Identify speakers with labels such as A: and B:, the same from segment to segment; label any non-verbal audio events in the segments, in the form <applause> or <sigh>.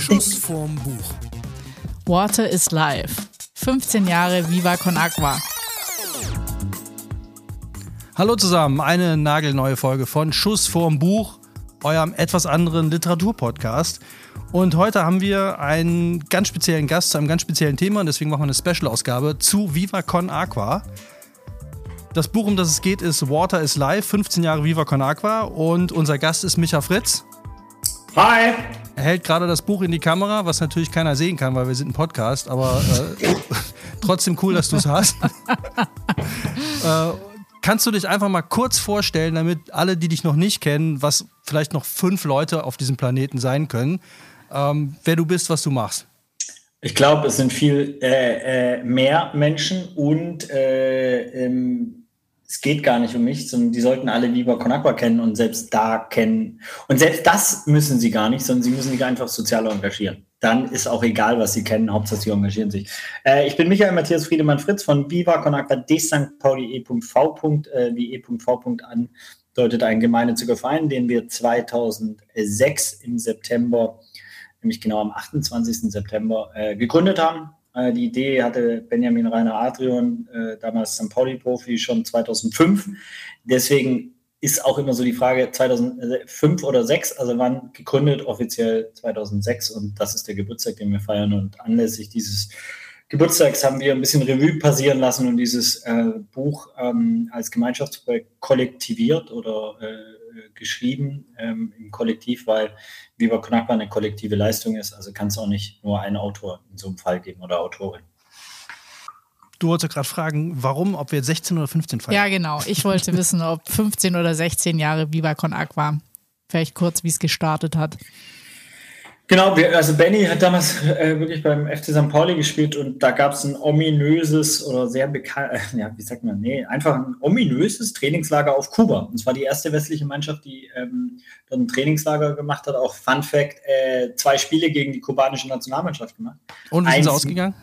A: Schuss vorm Buch.
B: Water is Life. 15 Jahre Viva Con Aqua.
A: Hallo zusammen, eine nagelneue Folge von Schuss vorm Buch, eurem etwas anderen Literaturpodcast. Und heute haben wir einen ganz speziellen Gast zu einem ganz speziellen Thema und deswegen machen wir eine Special-Ausgabe zu Viva Con Aqua. Das Buch, um das es geht, ist Water is Life, 15 Jahre Viva Con Aqua und unser Gast ist Micha Fritz.
C: Hi!
A: Er hält gerade das Buch in die Kamera, was natürlich keiner sehen kann, weil wir sind ein Podcast, aber äh, <laughs> trotzdem cool, dass du es hast. <laughs> äh, kannst du dich einfach mal kurz vorstellen, damit alle, die dich noch nicht kennen, was vielleicht noch fünf Leute auf diesem Planeten sein können, ähm, wer du bist, was du machst?
C: Ich glaube, es sind viel äh, äh, mehr Menschen und äh, ähm, es geht gar nicht um mich, sondern die sollten alle lieber Conakwa kennen und selbst da kennen. Und selbst das müssen sie gar nicht, sondern sie müssen sich einfach sozial engagieren. Dann ist auch egal, was sie kennen, Hauptsache sie engagieren sich. Äh, ich bin Michael Matthias Friedemann Fritz von Viva Conakwa de St. Pauli E.V. Äh, wie E.V. andeutet ein gemeinnütziger Verein, den wir 2006 im September, nämlich genau am 28. September, äh, gegründet haben die Idee hatte Benjamin Rainer Adrian, äh, damals St. Pauli-Profi, schon 2005. Deswegen ist auch immer so die Frage 2005 oder 2006, also wann gegründet, offiziell 2006 und das ist der Geburtstag, den wir feiern und anlässlich dieses Geburtstags haben wir ein bisschen Revue passieren lassen und dieses äh, Buch ähm, als Gemeinschaftsprojekt kollektiviert oder äh, geschrieben ähm, im Kollektiv, weil Viva Knackbar eine kollektive Leistung ist. Also kann es auch nicht nur einen Autor in so einem Fall geben oder Autorin.
A: Du wolltest gerade fragen, warum, ob wir jetzt 16 oder 15 feiern.
B: Ja, genau. Ich wollte wissen, ob 15 oder 16 Jahre Viva Con Aqua. Vielleicht kurz, wie es gestartet hat.
C: Genau, wir, also Benny hat damals äh, wirklich beim FC St. Pauli gespielt und da gab es ein ominöses oder sehr bekannt, äh, ja, wie sagt man, nee, einfach ein ominöses Trainingslager auf Kuba. Und zwar die erste westliche Mannschaft, die ähm, dort ein Trainingslager gemacht hat. Auch Fun Fact, äh, zwei Spiele gegen die kubanische Nationalmannschaft gemacht.
A: Und wie sind sie ausgegangen?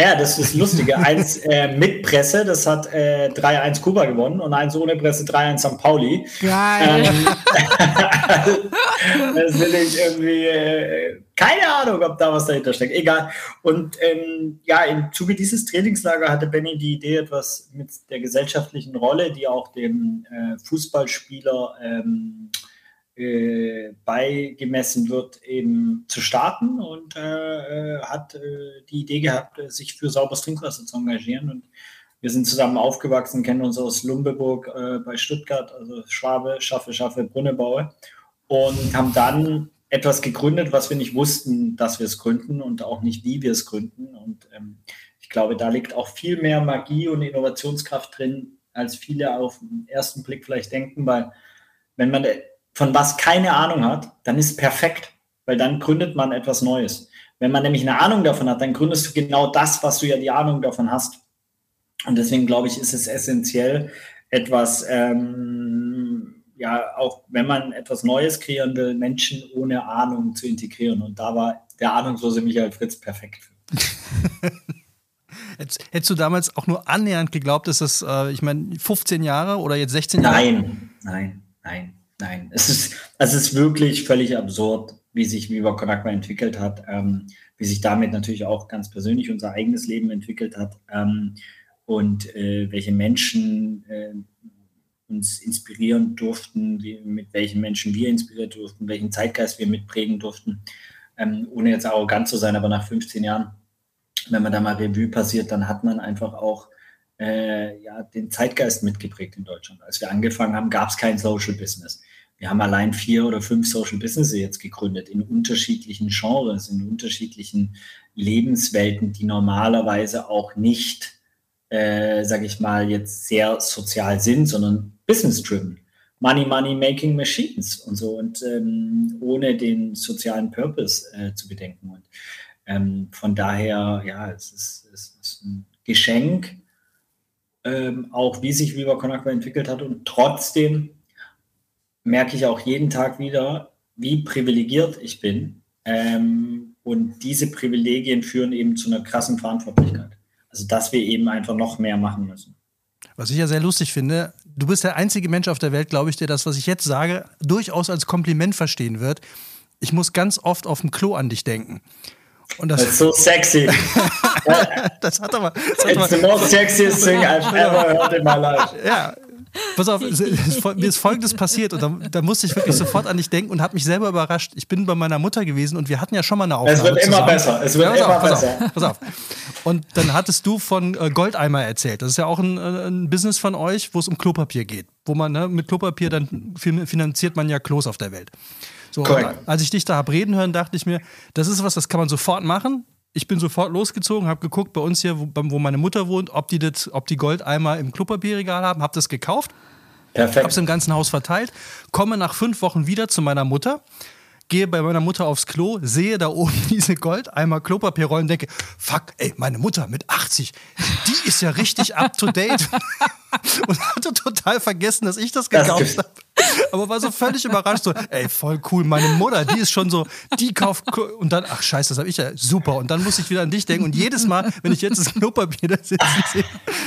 C: Ja, das ist Lustige. eins äh, mit Presse, das hat äh, 3-1 Kuba gewonnen und eins ohne Presse 3-1 St. Pauli.
B: Geil. Ähm, <laughs>
C: das will ich irgendwie, äh, keine Ahnung, ob da was dahinter steckt. Egal. Und ähm, ja, im Zuge dieses Trainingslager hatte Benny die Idee, etwas mit der gesellschaftlichen Rolle, die auch dem äh, Fußballspieler ähm, äh, beigemessen wird, eben zu starten und äh, äh hat äh, die Idee gehabt, äh, sich für sauberes Trinkwasser zu engagieren. Und wir sind zusammen aufgewachsen, kennen uns aus Lumbeburg bei Stuttgart, also Schwabe, Schaffe, Schaffe, Brunnebaue und haben dann etwas gegründet, was wir nicht wussten, dass wir es gründen und auch nicht, wie wir es gründen. Und ähm, ich glaube, da liegt auch viel mehr Magie und Innovationskraft drin, als viele auf den ersten Blick vielleicht denken, weil wenn man von was keine Ahnung hat, dann ist es perfekt, weil dann gründet man etwas Neues. Wenn man nämlich eine Ahnung davon hat, dann gründest du genau das, was du ja die Ahnung davon hast. Und deswegen glaube ich, ist es essentiell, etwas, ähm, ja, auch wenn man etwas Neues kreieren will, Menschen ohne Ahnung zu integrieren. Und da war der ahnungslose Michael Fritz perfekt. <laughs>
A: Hättest du damals auch nur annähernd geglaubt, dass das, äh, ich meine, 15 Jahre oder jetzt 16 Jahre?
C: Nein, nein, nein. Nein, es ist, es ist wirklich völlig absurd, wie sich Viva Con entwickelt hat, ähm, wie sich damit natürlich auch ganz persönlich unser eigenes Leben entwickelt hat ähm, und äh, welche Menschen äh, uns inspirieren durften, wie, mit welchen Menschen wir inspiriert durften, welchen Zeitgeist wir mitprägen durften, ähm, ohne jetzt arrogant zu sein, aber nach 15 Jahren, wenn man da mal Revue passiert, dann hat man einfach auch äh, ja, den Zeitgeist mitgeprägt in Deutschland. Als wir angefangen haben, gab es kein Social Business. Wir haben allein vier oder fünf Social Businesses jetzt gegründet in unterschiedlichen Genres, in unterschiedlichen Lebenswelten, die normalerweise auch nicht, äh, sage ich mal, jetzt sehr sozial sind, sondern business-driven. Money, Money, Making Machines und so und ähm, ohne den sozialen Purpose äh, zu bedenken. Und ähm, von daher, ja, es ist, es ist ein Geschenk, ähm, auch wie sich Viva Con Agua entwickelt hat und trotzdem merke ich auch jeden Tag wieder, wie privilegiert ich bin. Ähm, und diese Privilegien führen eben zu einer krassen Verantwortlichkeit. Also, dass wir eben einfach noch mehr machen müssen.
A: Was ich ja sehr lustig finde, du bist der einzige Mensch auf der Welt, glaube ich, der das, was ich jetzt sage, durchaus als Kompliment verstehen wird. Ich muss ganz oft auf dem Klo an dich denken.
C: Und das, das ist so sexy. <laughs>
A: das hat aber.
C: Das hat It's aber, the most sexiest thing I've ever heard in my life.
A: Ja, Pass auf, mir ist Folgendes <laughs> passiert und da, da, musste ich wirklich sofort an dich denken und habe mich selber überrascht. Ich bin bei meiner Mutter gewesen und wir hatten ja schon mal eine Aufnahme.
C: Es wird immer zusammen. besser. Es wird ja, immer
A: auf,
C: besser.
A: Pass auf, pass auf. Und dann hattest du von äh, Goldeimer erzählt. Das ist ja auch ein, äh, ein Business von euch, wo es um Klopapier geht. Wo man ne, mit Klopapier dann finanziert man ja Klos auf der Welt. So, als ich dich da habe reden hören, dachte ich mir, das ist was, das kann man sofort machen ich bin sofort losgezogen, habe geguckt bei uns hier, wo, wo, meine Mutter wohnt, ob die, das, ob die Goldeimer im Klopapierregal haben, habe das gekauft. Perfekt. Habe es im ganzen Haus verteilt, komme nach fünf Wochen wieder zu meiner Mutter, gehe bei meiner Mutter aufs Klo, sehe da oben <laughs> diese Goldeimer Klopapierrollen, denke, fuck, ey, meine Mutter mit 80, die ist ja richtig up to date. <laughs> <laughs> und hatte total vergessen, dass ich das gekauft habe. Aber war so völlig überrascht, so, ey, voll cool, meine Mutter, die ist schon so, die kauft und dann, ach scheiße, das habe ich ja, super. Und dann muss ich wieder an dich denken. Und jedes Mal, wenn ich jetzt das Klopapier da sitzen sehe,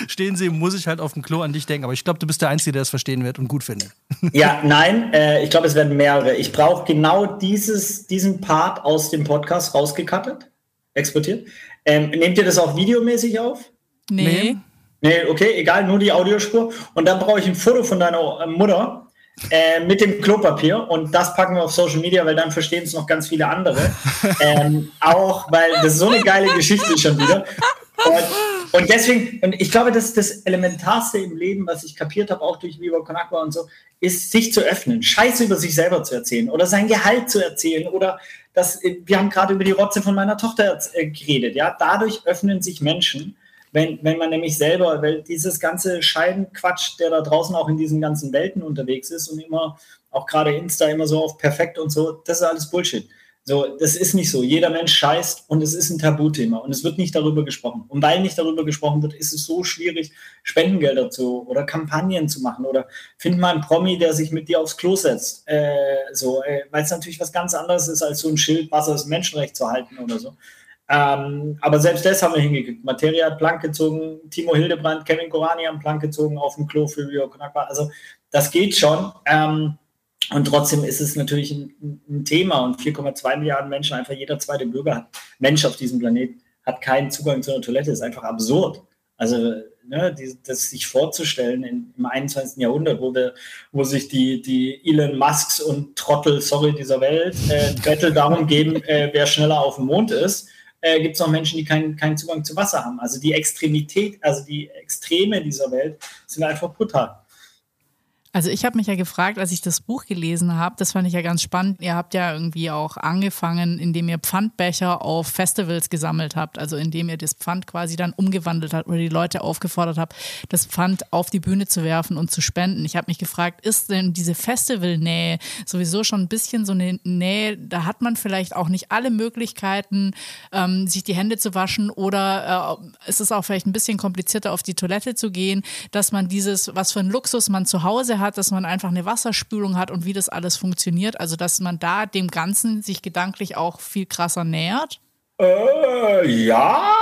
A: stehen sehe, muss ich halt auf dem Klo an dich denken. Aber ich glaube, du bist der Einzige, der das verstehen wird und gut findet.
C: Ja, nein, äh, ich glaube, es werden mehrere. Ich brauche genau dieses, diesen Part aus dem Podcast rausgekattet, exportiert. Ähm, nehmt ihr das auch videomäßig auf?
B: Nee. nee.
C: Nee, okay, egal, nur die Audiospur. Und dann brauche ich ein Foto von deiner äh, Mutter äh, mit dem Klopapier und das packen wir auf Social Media, weil dann verstehen es noch ganz viele andere. <laughs> ähm, auch, weil das ist so eine geile Geschichte schon wieder. Und, und, deswegen, und ich glaube, das ist das Elementarste im Leben, was ich kapiert habe, auch durch Viva Con Agua und so, ist, sich zu öffnen, Scheiße über sich selber zu erzählen oder sein Gehalt zu erzählen oder das, wir haben gerade über die Rotze von meiner Tochter äh, geredet, ja, dadurch öffnen sich Menschen wenn, wenn man nämlich selber, weil dieses ganze Scheidenquatsch, der da draußen auch in diesen ganzen Welten unterwegs ist und immer, auch gerade Insta immer so auf perfekt und so, das ist alles Bullshit. So, das ist nicht so. Jeder Mensch scheißt und es ist ein Tabuthema und es wird nicht darüber gesprochen. Und weil nicht darüber gesprochen wird, ist es so schwierig, Spendengelder zu oder Kampagnen zu machen oder find mal einen Promi, der sich mit dir aufs Klo setzt. Äh, so, äh, weil es natürlich was ganz anderes ist, als so ein Schild, Wasser ist Menschenrecht zu halten oder so. Ähm, aber selbst das haben wir hingekriegt. Materia hat Plank gezogen, Timo Hildebrand, Kevin Korani haben Plank gezogen auf dem Klo für Rio Konakwa. Also das geht schon. Ähm, und trotzdem ist es natürlich ein, ein Thema und 4,2 Milliarden Menschen, einfach jeder zweite Bürger hat, Mensch auf diesem Planet hat keinen Zugang zu einer Toilette. Ist einfach absurd. Also ne, die, das sich vorzustellen in, im 21. Jahrhundert, wo, wir, wo sich die, die Elon Musks und Trottel, sorry, dieser Welt, äh, Battle darum geben, äh, wer schneller auf dem Mond ist äh, gibt es auch Menschen, die keinen keinen Zugang zu Wasser haben. Also die Extremität, also die Extreme dieser Welt sind einfach brutal.
B: Also ich habe mich ja gefragt, als ich das Buch gelesen habe, das fand ich ja ganz spannend. Ihr habt ja irgendwie auch angefangen, indem ihr Pfandbecher auf Festivals gesammelt habt, also indem ihr das Pfand quasi dann umgewandelt habt oder die Leute aufgefordert habt, das Pfand auf die Bühne zu werfen und zu spenden. Ich habe mich gefragt, ist denn diese Festivalnähe sowieso schon ein bisschen so eine Nähe, da hat man vielleicht auch nicht alle Möglichkeiten, ähm, sich die Hände zu waschen oder äh, ist es auch vielleicht ein bisschen komplizierter, auf die Toilette zu gehen, dass man dieses, was für ein Luxus man zu Hause hat, dass man einfach eine Wasserspülung hat und wie das alles funktioniert. Also, dass man da dem Ganzen sich gedanklich auch viel krasser nähert?
C: Äh, ja,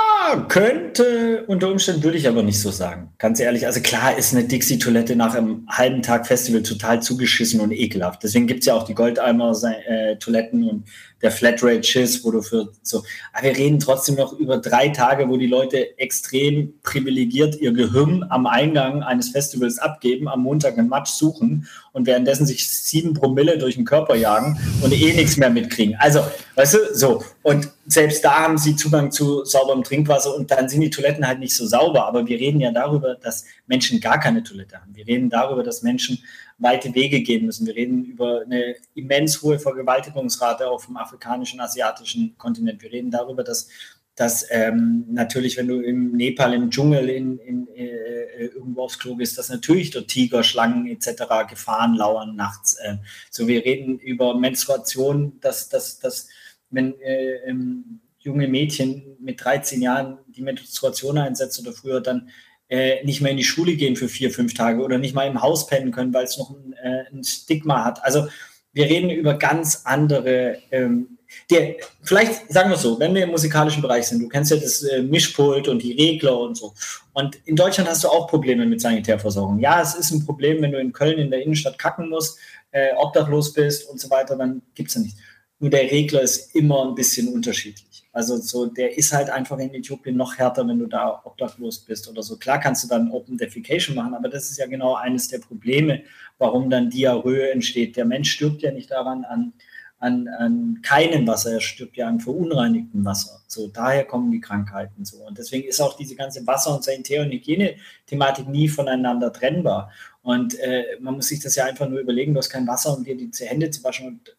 C: könnte unter Umständen würde ich aber nicht so sagen. Ganz ehrlich, also klar ist eine Dixie-Toilette nach einem halben Tag Festival total zugeschissen und ekelhaft. Deswegen gibt es ja auch die Goldeimer-Toiletten äh, und der Flatrate-Schiss, wo du für so. Aber wir reden trotzdem noch über drei Tage, wo die Leute extrem privilegiert ihr Gehirn am Eingang eines Festivals abgeben, am Montag einen Match suchen und währenddessen sich sieben Promille durch den Körper jagen und eh nichts mehr mitkriegen. Also, weißt du, so. Und selbst da haben sie Zugang zu sauberem Trinkwasser und dann sind die Toiletten halt nicht so sauber. Aber wir reden ja darüber, dass Menschen gar keine Toilette haben. Wir reden darüber, dass Menschen weite Wege gehen müssen. Wir reden über eine immens hohe Vergewaltigungsrate auf dem afrikanischen, asiatischen Kontinent. Wir reden darüber, dass, dass ähm, natürlich, wenn du im Nepal im Dschungel in, in, äh, irgendwo aufs Klo gehst, dass natürlich dort Tiger, Schlangen etc. Gefahren lauern nachts. Äh, so, wir reden über Menstruation, dass, dass, dass wenn äh, ähm, junge Mädchen mit 13 Jahren die Menstruation einsetzen oder früher dann äh, nicht mehr in die Schule gehen für vier, fünf Tage oder nicht mal im Haus pennen können, weil es noch ein, äh, ein, Stigma hat. Also wir reden über ganz andere ähm, der, vielleicht sagen wir es so, wenn wir im musikalischen Bereich sind, du kennst ja das äh, Mischpult und die Regler und so. Und in Deutschland hast du auch Probleme mit Sanitärversorgung. Ja, es ist ein Problem, wenn du in Köln in der Innenstadt kacken musst, äh, obdachlos bist und so weiter, dann gibt es ja nichts. Nur der Regler ist immer ein bisschen unterschiedlich. Also so, der ist halt einfach in Äthiopien noch härter, wenn du da obdachlos bist oder so. Klar kannst du dann Open Defecation machen, aber das ist ja genau eines der Probleme, warum dann Diarrhoe entsteht. Der Mensch stirbt ja nicht daran an an, an keinem Wasser, er stirbt ja an verunreinigtem Wasser. So, daher kommen die Krankheiten so. Und deswegen ist auch diese ganze Wasser- und Sanitär- und Hygiene-Thematik nie voneinander trennbar. Und äh, man muss sich das ja einfach nur überlegen, du hast kein Wasser, um dir die Hände zu waschen und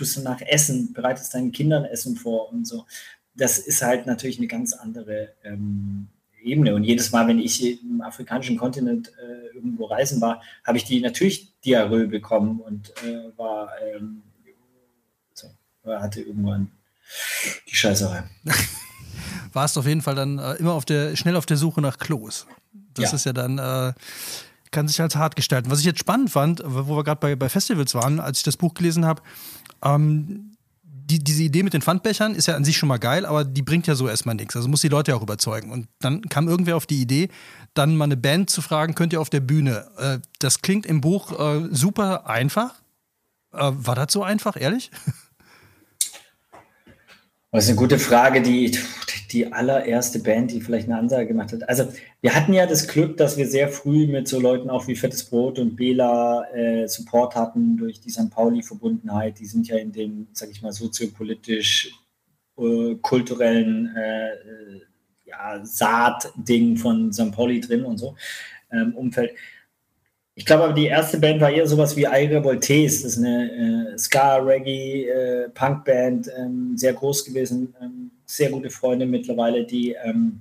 C: tust danach Essen, bereitest deinen Kindern Essen vor und so. Das ist halt natürlich eine ganz andere ähm, Ebene. Und jedes Mal, wenn ich im afrikanischen Kontinent äh, irgendwo reisen war, habe ich die natürlich Diarrhoe bekommen und äh, war ähm, er hatte irgendwann die Scheißerei. <laughs>
A: Warst auf jeden Fall dann äh, immer auf der, schnell auf der Suche nach Klos. Das ja. ist ja dann, äh, kann sich als hart gestalten. Was ich jetzt spannend fand, wo wir gerade bei, bei Festivals waren, als ich das Buch gelesen habe, ähm, die, diese Idee mit den Pfandbechern ist ja an sich schon mal geil, aber die bringt ja so erstmal nichts. Also muss die Leute ja auch überzeugen. Und dann kam irgendwer auf die Idee, dann mal eine Band zu fragen, könnt ihr auf der Bühne? Äh, das klingt im Buch äh, super einfach. Äh, war das so einfach, ehrlich? <laughs>
C: Das ist eine gute Frage, die, die allererste Band, die vielleicht eine Ansage gemacht hat. Also wir hatten ja das Glück, dass wir sehr früh mit so Leuten auch wie Fettes Brot und Bela äh, Support hatten durch die St. Pauli-Verbundenheit. Die sind ja in dem, sag ich mal, soziopolitisch äh, kulturellen äh, ja, Saatding von St. Pauli drin und so ähm, Umfeld. Ich glaube die erste Band war eher sowas wie Aire Voltes. Das ist eine äh, Ska, Reggae, äh, Punkband, ähm, sehr groß gewesen. Ähm, sehr gute Freunde mittlerweile, die, ähm,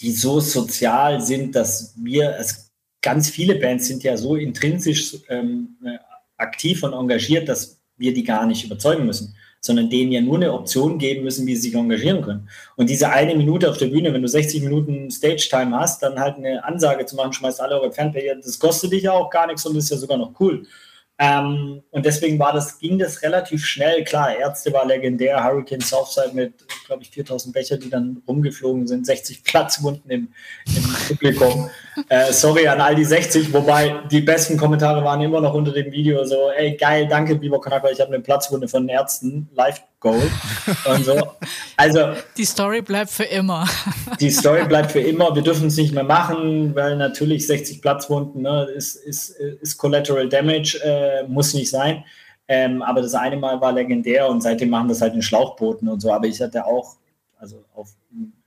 C: die so sozial sind, dass wir, also ganz viele Bands sind ja so intrinsisch ähm, äh, aktiv und engagiert, dass wir die gar nicht überzeugen müssen sondern denen ja nur eine Option geben müssen, wie sie sich engagieren können. Und diese eine Minute auf der Bühne, wenn du 60 Minuten Stage-Time hast, dann halt eine Ansage zu machen, schmeißt alle eure Fernplayer, das kostet dich ja auch gar nichts und ist ja sogar noch cool. Ähm, und deswegen war das, ging das relativ schnell. Klar, Ärzte war legendär, Hurricane Southside mit, glaube ich, 4000 Becher, die dann rumgeflogen sind, 60 Platzwunden im, im Publikum. Äh, sorry an all die 60, wobei die besten Kommentare waren immer noch unter dem Video so, ey, geil, danke, Biber Konakwa, ich habe eine Platzwunde von den Ärzten, live Goal und so. Also
B: die Story bleibt für immer.
C: Die Story bleibt für immer. Wir dürfen es nicht mehr machen, weil natürlich 60 Platzwunden ne, ist, ist, ist Collateral Damage, äh, muss nicht sein. Ähm, aber das eine Mal war legendär und seitdem machen wir es halt in Schlauchbooten und so. Aber ich hatte auch, also auf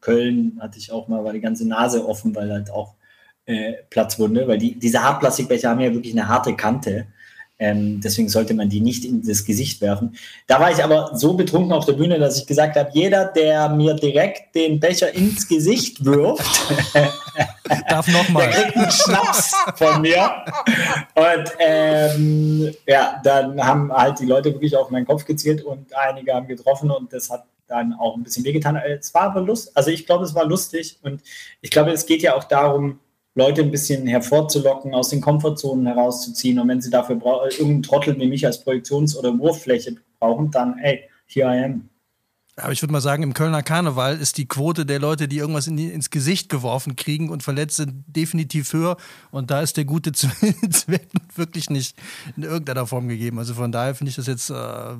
C: Köln hatte ich auch mal, war die ganze Nase offen, weil halt auch äh, Platzwunde, weil die, diese Hartplastikbecher haben ja wirklich eine harte Kante. Ähm, deswegen sollte man die nicht in das Gesicht werfen. Da war ich aber so betrunken auf der Bühne, dass ich gesagt habe, jeder, der mir direkt den Becher ins Gesicht wirft, <laughs>
A: darf nochmal.
C: Der kriegt einen Schnaps von mir. Und ähm, ja, dann haben halt die Leute wirklich auf meinen Kopf gezielt und einige haben getroffen und das hat dann auch ein bisschen wehgetan. Es war aber lustig. Also ich glaube, es war lustig und ich glaube, es geht ja auch darum, Leute ein bisschen hervorzulocken, aus den Komfortzonen herauszuziehen. Und wenn sie dafür irgendeinen Trottel wie mich als Projektions- oder Wurffläche brauchen, dann, ey, here I am.
A: Aber ich würde mal sagen, im Kölner Karneval ist die Quote der Leute, die irgendwas in die, ins Gesicht geworfen kriegen und verletzt sind, definitiv höher. Und da ist der gute <laughs> Zweck wirklich nicht in irgendeiner Form gegeben. Also von daher finde ich das jetzt, äh,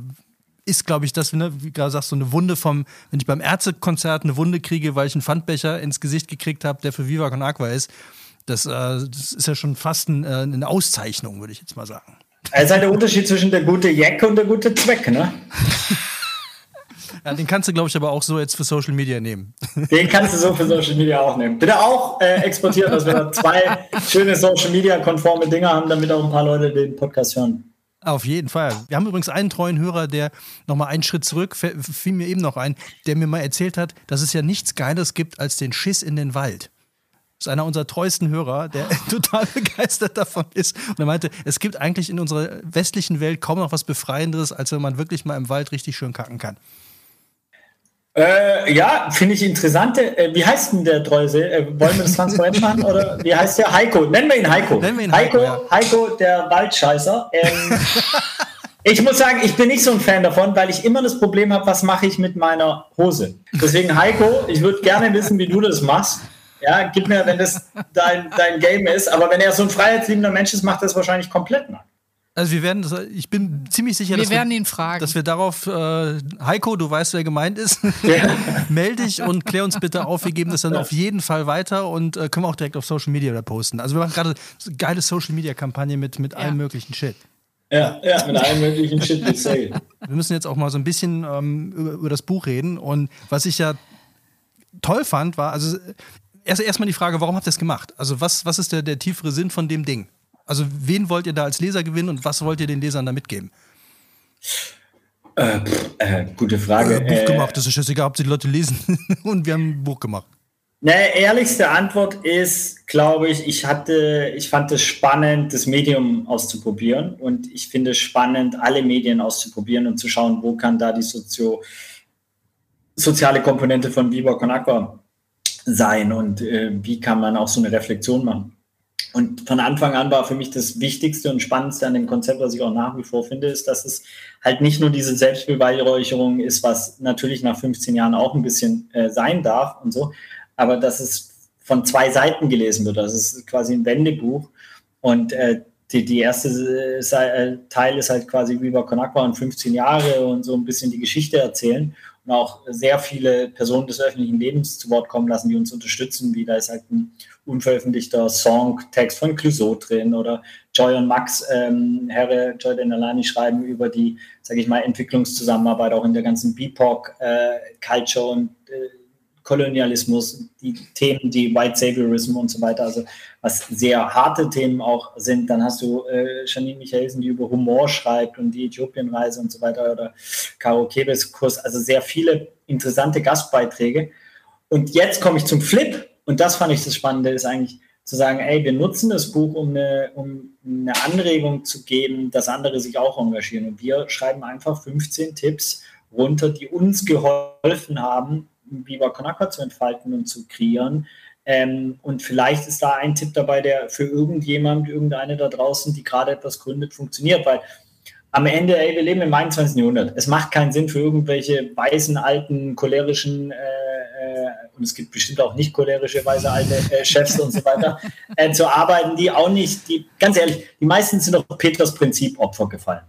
A: ist glaube ich das, ne, wie gerade sagst, so eine Wunde vom, wenn ich beim Ärztekonzert eine Wunde kriege, weil ich einen Pfandbecher ins Gesicht gekriegt habe, der für Viva Con Aqua ist, das, äh, das ist ja schon fast ein, äh, eine Auszeichnung, würde ich jetzt mal sagen.
C: Es ist halt der Unterschied zwischen der gute Jack und der gute Zweck, ne? <laughs>
A: Ja, den kannst du, glaube ich, aber auch so jetzt für Social Media nehmen. <laughs>
C: Den kannst du so für Social Media auch nehmen. Bitte auch äh, exportieren, dass wir da zwei schöne Social Media konforme Dinge haben, damit auch ein paar Leute den Podcast hören.
A: Auf jeden Fall. Wir haben übrigens einen treuen Hörer, der nochmal einen Schritt zurück, fiel mir eben noch ein, der mir mal erzählt hat, dass es ja nichts Geiles gibt als den Schiss in den Wald. Das ist einer unserer treuesten Hörer, der <laughs> total begeistert davon ist. Und er meinte, es gibt eigentlich in unserer westlichen Welt kaum noch was Befreienderes, als wenn man wirklich mal im Wald richtig schön kacken kann.
C: Äh, ja, finde ich interessant. Äh, wie heißt denn der Treuse? Äh, wollen wir das transparent <laughs> machen? Oder wie heißt der? Heiko. Nennen wir ihn Heiko. Wir ihn Heiko, Heiko, ja. Heiko der Waldscheißer. Ähm, <laughs> Ich muss sagen, ich bin nicht so ein Fan davon, weil ich immer das Problem habe, was mache ich mit meiner Hose. Deswegen, Heiko, ich würde gerne wissen, wie du das machst. Ja, gib mir, wenn das dein, dein Game ist. Aber wenn er so ein freiheitsliebender Mensch ist, macht er es wahrscheinlich komplett nackt.
A: Also wir werden, ich bin ziemlich sicher,
B: wir
A: dass,
B: werden
A: wir,
B: ihn fragen.
A: dass wir darauf, äh, Heiko, du weißt, wer gemeint ist, <laughs> melde dich und klär uns bitte auf. Wir geben das dann auf jeden Fall weiter und äh, können wir auch direkt auf Social Media posten. Also wir machen gerade eine geile Social Media Kampagne mit, mit ja. allem möglichen Shit.
C: Ja, ja, mit allem möglichen Shit.
A: Wir müssen jetzt auch mal so ein bisschen ähm, über, über das Buch reden und was ich ja toll fand, war, also erst erstmal die Frage, warum habt ihr das gemacht? Also was, was ist der, der tiefere Sinn von dem Ding? Also wen wollt ihr da als Leser gewinnen und was wollt ihr den Lesern da mitgeben?
C: Äh, pff, äh, gute Frage.
A: Äh, Buch gemacht, das ist scheißegal, ob die Leute lesen <laughs> und wir haben ein Buch gemacht.
C: Ne, ehrlichste Antwort ist, glaube ich, ich hatte, ich fand es spannend, das Medium auszuprobieren und ich finde es spannend, alle Medien auszuprobieren und zu schauen, wo kann da die Sozio soziale Komponente von Viva Con Aqua sein und äh, wie kann man auch so eine Reflexion machen. Und von Anfang an war für mich das Wichtigste und Spannendste an dem Konzept, was ich auch nach wie vor finde, ist, dass es halt nicht nur diese Selbstbeweihräucherung ist, was natürlich nach 15 Jahren auch ein bisschen äh, sein darf und so, aber dass es von zwei Seiten gelesen wird. Das ist quasi ein Wendebuch und äh, die, die erste äh, Teil ist halt wie Viva Con Aqua und 15 Jahre und so ein bisschen die Geschichte erzählen und auch sehr viele Personen des öffentlichen Lebens zu Wort kommen lassen, die uns unterstützen, wie da ist halt ein unveröffentlichter Songtext von Clouseau drin oder Joy und Max, ähm, Herre Joy Denalani schreiben über die, sage ich mal, Entwicklungszusammenarbeit auch in der ganzen BIPOC-Culture äh, und äh, Kolonialismus, die Themen, die White Saviorism und so weiter, also was sehr harte Themen auch sind. Dann hast du äh, Janine Michelsen, die über Humor schreibt und die Äthiopienreise und so weiter oder Caro Kebes Kurs, also sehr viele interessante Gastbeiträge. Und jetzt komme ich zum Flip und das fand ich das Spannende, ist eigentlich zu sagen, ey, wir nutzen das Buch, um eine, um eine Anregung zu geben, dass andere sich auch engagieren. Und wir schreiben einfach 15 Tipps runter, die uns geholfen haben, Viva Con zu entfalten und zu kreieren. Ähm, und vielleicht ist da ein Tipp dabei, der für irgendjemand, irgendeine da draußen, die gerade etwas gründet, funktioniert, weil am Ende, ey, wir leben im 21. Jahrhundert. Es macht keinen Sinn für irgendwelche weißen, alten, cholerischen, äh, äh, und es gibt bestimmt auch nicht cholerische, weise, alte äh, Chefs und so weiter, <laughs> äh, zu arbeiten, die auch nicht, die, ganz ehrlich, die meisten sind auf Peters Prinzip Opfer gefallen.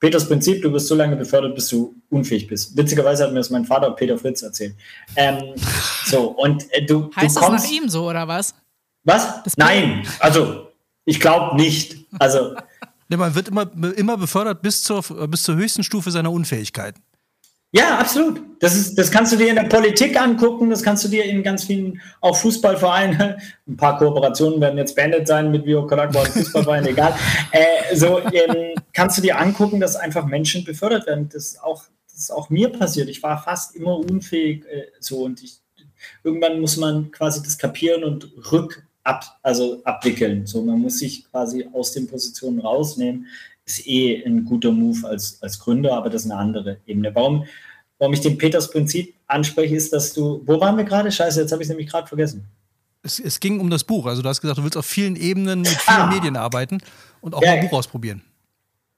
C: Peters Prinzip, du wirst so lange befördert, bis du unfähig bist. Witzigerweise hat mir das mein Vater Peter Fritz erzählt. Ähm, so, und äh, du,
B: heißt
C: du
B: kommst, das nach ihm so, oder was?
C: Was? Das Nein, also ich glaube nicht. Also <laughs>
A: Nee, man wird immer, immer befördert bis zur, bis zur höchsten Stufe seiner Unfähigkeit.
C: Ja, absolut. Das, ist, das kannst du dir in der Politik angucken, das kannst du dir in ganz vielen, auch Fußballvereinen, <laughs> ein paar Kooperationen werden jetzt beendet sein mit Vio Colacqua und Fußballvereinen, <laughs> egal. Äh, so ähm, kannst du dir angucken, dass einfach Menschen befördert werden. Das ist auch, das ist auch mir passiert. Ich war fast immer unfähig äh, so und ich, irgendwann muss man quasi das kapieren und rück ab, also abwickeln. So, man muss sich quasi aus den Positionen rausnehmen ist eh ein guter Move als, als Gründer, aber das ist eine andere Ebene. Warum, warum ich den Peters Prinzip anspreche, ist, dass du, wo waren wir gerade? Scheiße, jetzt habe ich es nämlich gerade vergessen.
A: Es, es, ging um das Buch. Also du hast gesagt, du willst auf vielen Ebenen mit vielen ah. Medien arbeiten und auch ja, mal ein Buch ausprobieren.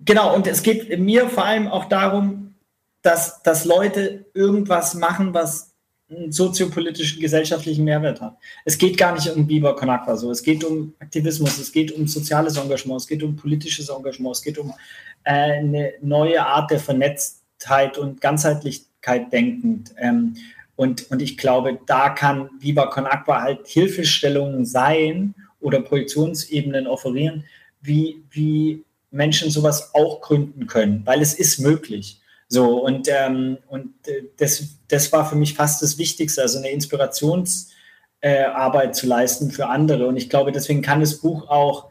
C: Genau, und es geht mir vor allem auch darum, dass, dass Leute irgendwas machen, was einen soziopolitischen, gesellschaftlichen Mehrwert hat. Es geht gar nicht um Biber Konakwa so. Es geht um Aktivismus, es geht um soziales Engagement, es geht um politisches Engagement, es geht um äh, eine neue Art der Vernetztheit und Ganzheitlichkeit denkend. Ähm, und, und ich glaube, da kann Con Aqua halt Hilfestellungen sein oder Projektionsebenen offerieren, wie, wie Menschen sowas auch gründen können, weil es ist möglich. So, und, ähm, und äh, das, das war für mich fast das Wichtigste, also eine Inspirationsarbeit äh, zu leisten für andere. Und ich glaube, deswegen kann das Buch auch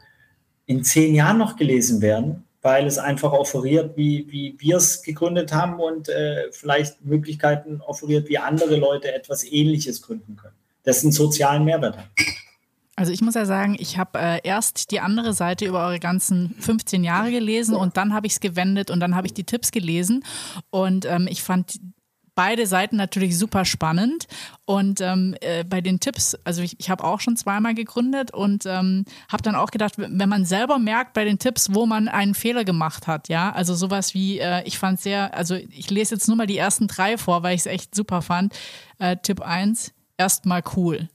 C: in zehn Jahren noch gelesen werden, weil es einfach offeriert, wie, wie wir es gegründet haben und äh, vielleicht Möglichkeiten offeriert, wie andere Leute etwas Ähnliches gründen können, das einen sozialen Mehrwert hat.
B: Also ich muss ja sagen, ich habe äh, erst die andere Seite über eure ganzen 15 Jahre gelesen und dann habe ich es gewendet und dann habe ich die Tipps gelesen und ähm, ich fand beide Seiten natürlich super spannend. Und ähm, äh, bei den Tipps, also ich, ich habe auch schon zweimal gegründet und ähm, habe dann auch gedacht, wenn man selber merkt bei den Tipps, wo man einen Fehler gemacht hat, ja, also sowas wie, äh, ich fand sehr, also ich lese jetzt nur mal die ersten drei vor, weil ich es echt super fand. Äh, Tipp 1, erstmal cool.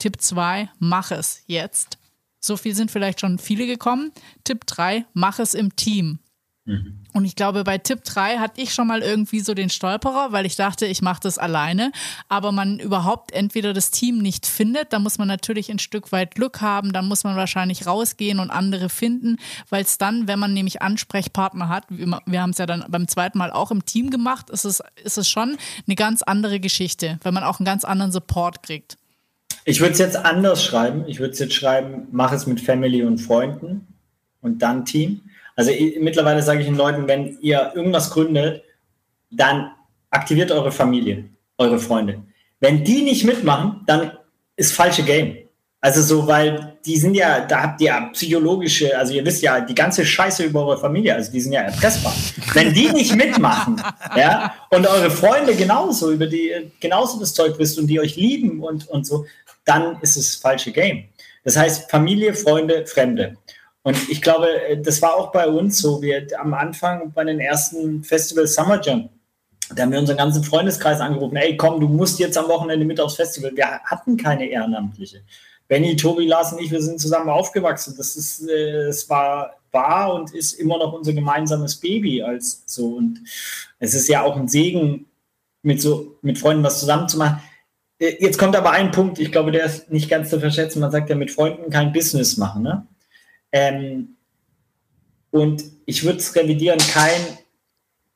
B: Tipp 2, mach es jetzt. So viel sind vielleicht schon viele gekommen. Tipp 3, mach es im Team. Mhm. Und ich glaube, bei Tipp 3 hatte ich schon mal irgendwie so den Stolperer, weil ich dachte, ich mache das alleine. Aber man überhaupt entweder das Team nicht findet, da muss man natürlich ein Stück weit Glück haben, dann muss man wahrscheinlich rausgehen und andere finden, weil es dann, wenn man nämlich Ansprechpartner hat, wir haben es ja dann beim zweiten Mal auch im Team gemacht, ist es, ist es schon eine ganz andere Geschichte, wenn man auch einen ganz anderen Support kriegt.
C: Ich würde es jetzt anders schreiben. Ich würde es jetzt schreiben, mach es mit Family und Freunden und dann Team. Also mittlerweile sage ich den Leuten, wenn ihr irgendwas gründet, dann aktiviert eure Familie, eure Freunde. Wenn die nicht mitmachen, dann ist falsche Game. Also so, weil die sind ja, da habt ihr ja psychologische, also ihr wisst ja die ganze Scheiße über eure Familie, also die sind ja erpressbar. Wenn die nicht mitmachen, <laughs> ja, und eure Freunde genauso über die, genauso das Zeug wisst und die euch lieben und, und so, dann ist es falsche Game. Das heißt Familie, Freunde, Fremde. Und ich glaube, das war auch bei uns so. Wir am Anfang bei den ersten Festival Summer Jam, da haben wir unseren ganzen Freundeskreis angerufen, ey komm, du musst jetzt am Wochenende mit aufs Festival. Wir hatten keine Ehrenamtliche. Benny, Tobi, Lars und ich, wir sind zusammen aufgewachsen. Das ist, äh, es war, war und ist immer noch unser gemeinsames Baby als so. Und es ist ja auch ein Segen, mit so, mit Freunden was zusammen zu machen. Äh, jetzt kommt aber ein Punkt, ich glaube, der ist nicht ganz zu verschätzen. Man sagt ja, mit Freunden kein Business machen. Ne? Ähm, und ich würde es revidieren, kein